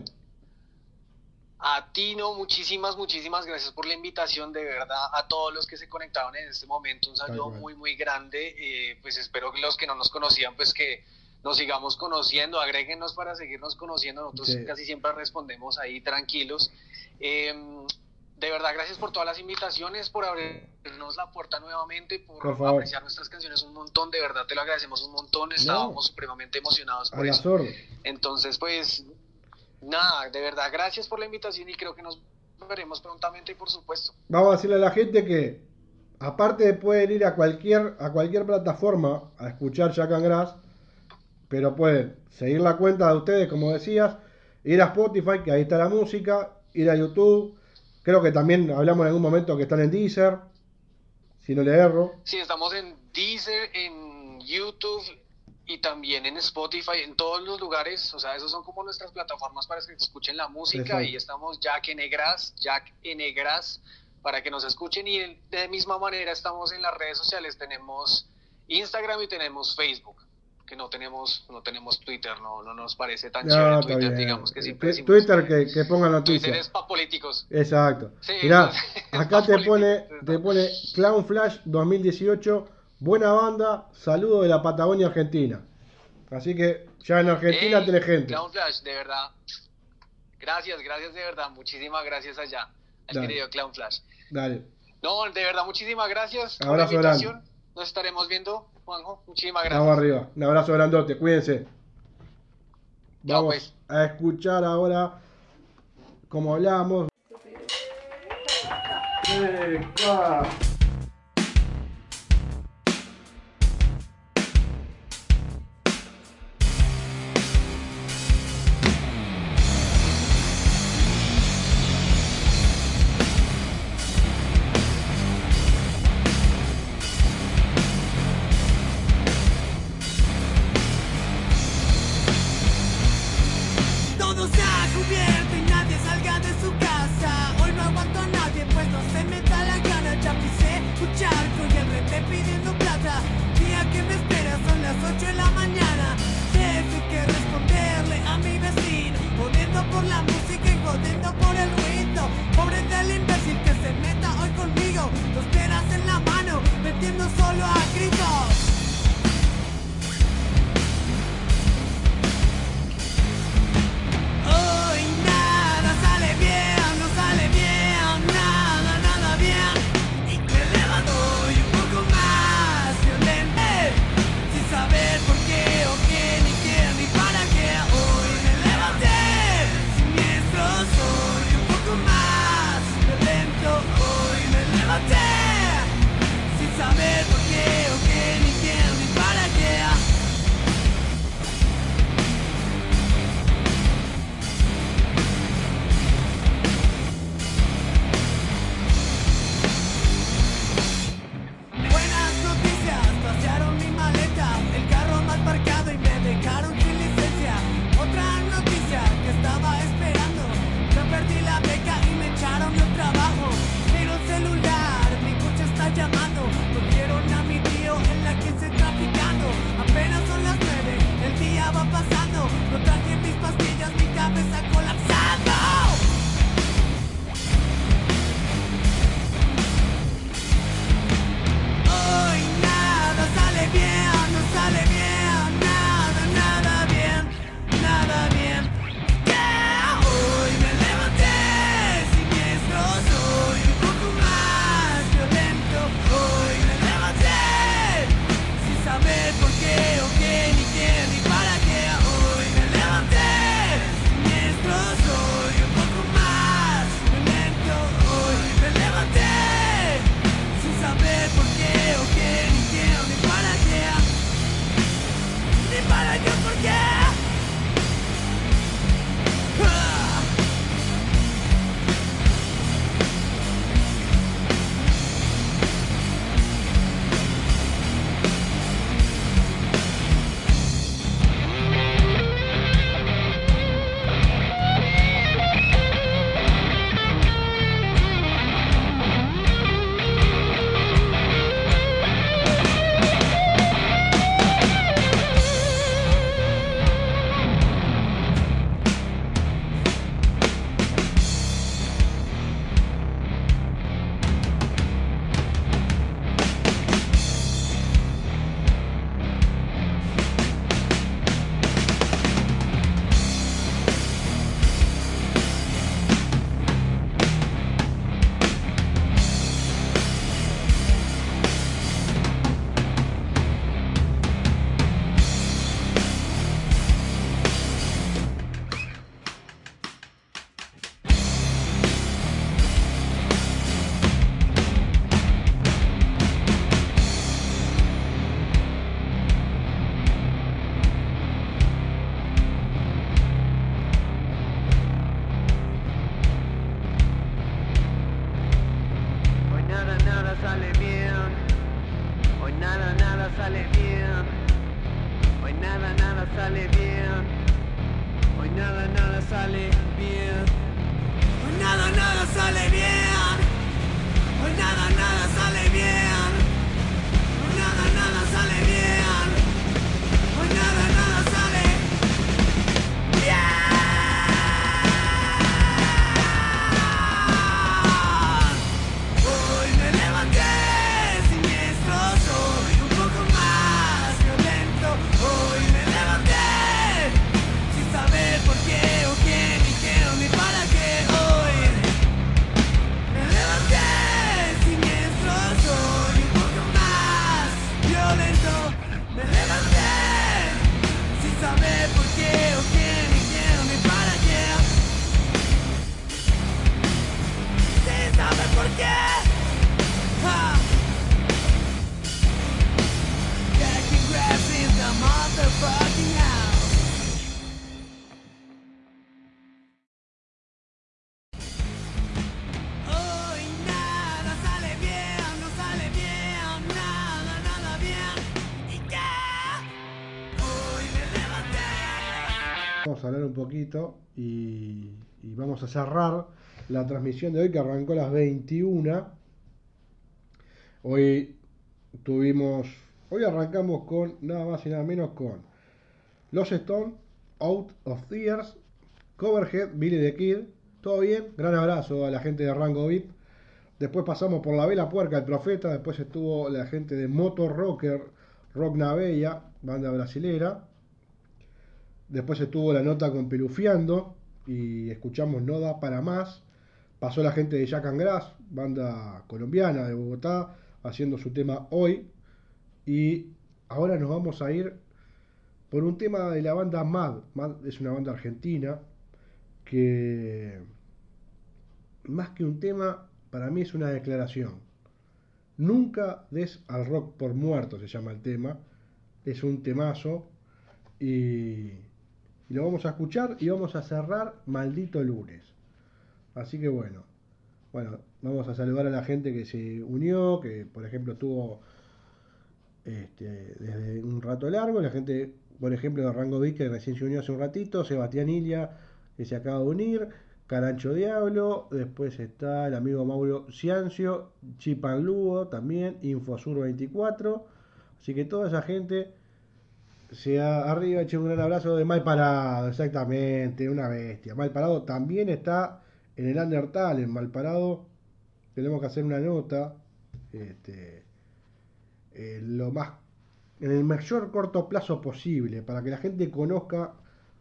A Tino, muchísimas, muchísimas gracias por la invitación, de verdad, a todos los que se conectaron en este momento, un saludo muy, muy grande, eh, pues espero que los que no nos conocían, pues que nos sigamos conociendo, agréguenos para seguirnos conociendo, nosotros Sí. casi siempre respondemos ahí tranquilos. Eh, de verdad, gracias por todas las invitaciones, por abrirnos la puerta nuevamente, por, apreciar nuestras canciones un montón, de verdad te lo agradecemos un montón, estábamos supremamente emocionados por eso. Entonces, pues, nada, de verdad, gracias por la invitación y creo que nos veremos prontamente, por supuesto. Vamos a decirle a la gente que, aparte de pueden ir a cualquier, a cualquier plataforma a escuchar Jack and Grass, pero pueden seguir la cuenta de ustedes, como decías, ir a Spotify, que ahí está la música, ir a YouTube, creo que también hablamos en algún momento que están en Deezer, si no le erro. Sí, estamos en Deezer, en YouTube y también en Spotify, en todos los lugares. O sea, esos son como nuestras plataformas para que escuchen la música. Exacto. Y estamos Jack N. Grass, Jack N. Grass, para que nos escuchen. Y de misma manera estamos en las redes sociales. Tenemos Instagram y tenemos Facebook. Que no tenemos, no tenemos Twitter, no, no nos parece tan No, chévere Twitter, bien. digamos que siempre Twi- decimos Twitter que, que ponga Twitter noticias. es para políticos. Exacto. Sí, Mirá, es acá te político, pone, te pone Clown Flash 2018, buena banda, saludo de la Patagonia Argentina. Así que ya en Argentina Ey, tenés gente. Clown Flash, de verdad. Gracias, gracias de verdad. Muchísimas gracias allá, al Dale. querido Clown Flash. Dale. No, de verdad, muchísimas gracias por Abrazo la invitación. grande. Nos estaremos viendo, Juanjo. Muchísimas gracias. Vamos arriba. Un abrazo grandote, cuídense. Chao, Vamos pues. a escuchar ahora, como hablábamos. Poquito y, vamos a cerrar la transmisión de hoy que arrancó a las 21. Hoy tuvimos, hoy arrancamos con nada más y nada menos con Los Stone, Out of Tears, Coverhead, Billy the Kid. ¿Todo bien? Gran abrazo a la gente de Rango Beat. Después pasamos por la Vela Puerca, el Profeta. Después estuvo la gente de Motor Rocker, Rock banda brasilera. Después estuvo la nota con Pelufiando y escuchamos No da para más. Pasó la gente de Jack Grass, banda colombiana de Bogotá, haciendo su tema hoy. Y ahora nos vamos a ir por un tema de la banda Mad. Mad es una banda argentina que más que un tema, para mí es una declaración. Nunca des al rock por muerto, se llama el tema. Es un temazo. Y, y lo vamos a escuchar y vamos a cerrar maldito lunes. Así que bueno. Bueno, vamos a saludar a la gente que se unió, que por ejemplo tuvo este, desde un rato largo, la gente, por ejemplo, de Rango Vic, que recién se unió hace un ratito, Sebastián Ilia, que se acaba de unir, Carancho Diablo, después está el amigo Mauro Ciancio, Chipan Lugo también, Infosur 24, así que toda esa gente sea arriba, eche un gran abrazo de Mal Parado, exactamente, una bestia. Mal Parado también está en el Undertale, en Mal Parado. Tenemos que hacer una nota, este, eh, lo más, en el mayor corto plazo posible, para que la gente conozca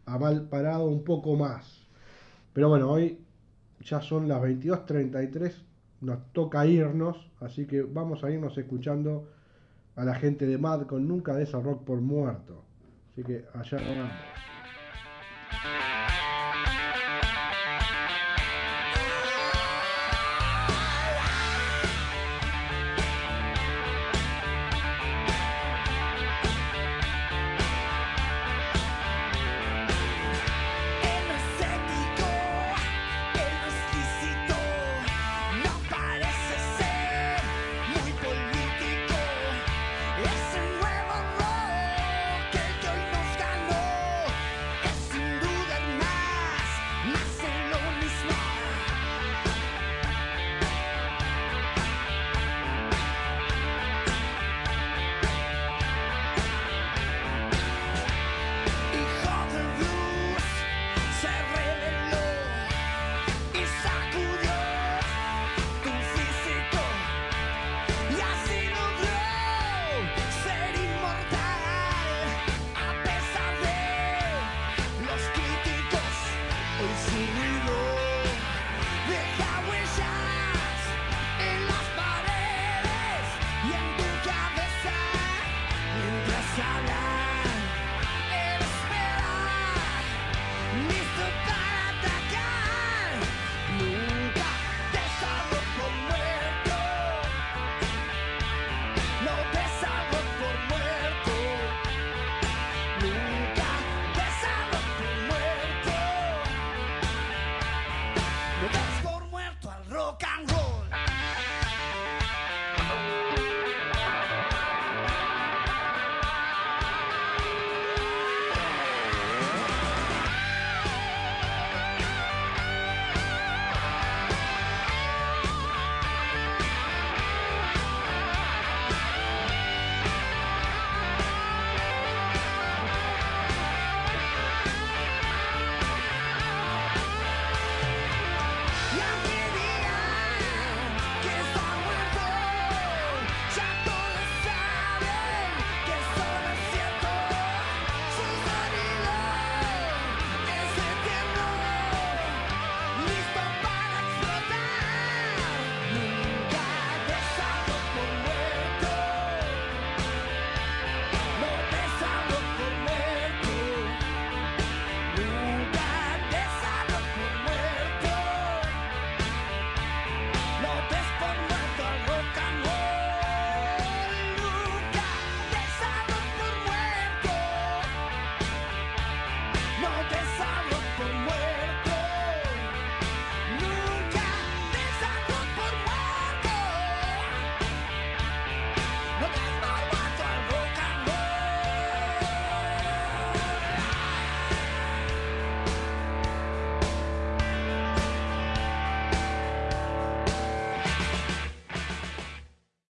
a Mal Parado un poco más. Pero bueno, hoy ya son las 22.33, nos toca irnos, así que vamos a irnos escuchando a la gente de Mad con Nunca de esa rock por muerto. Así que allá vamos.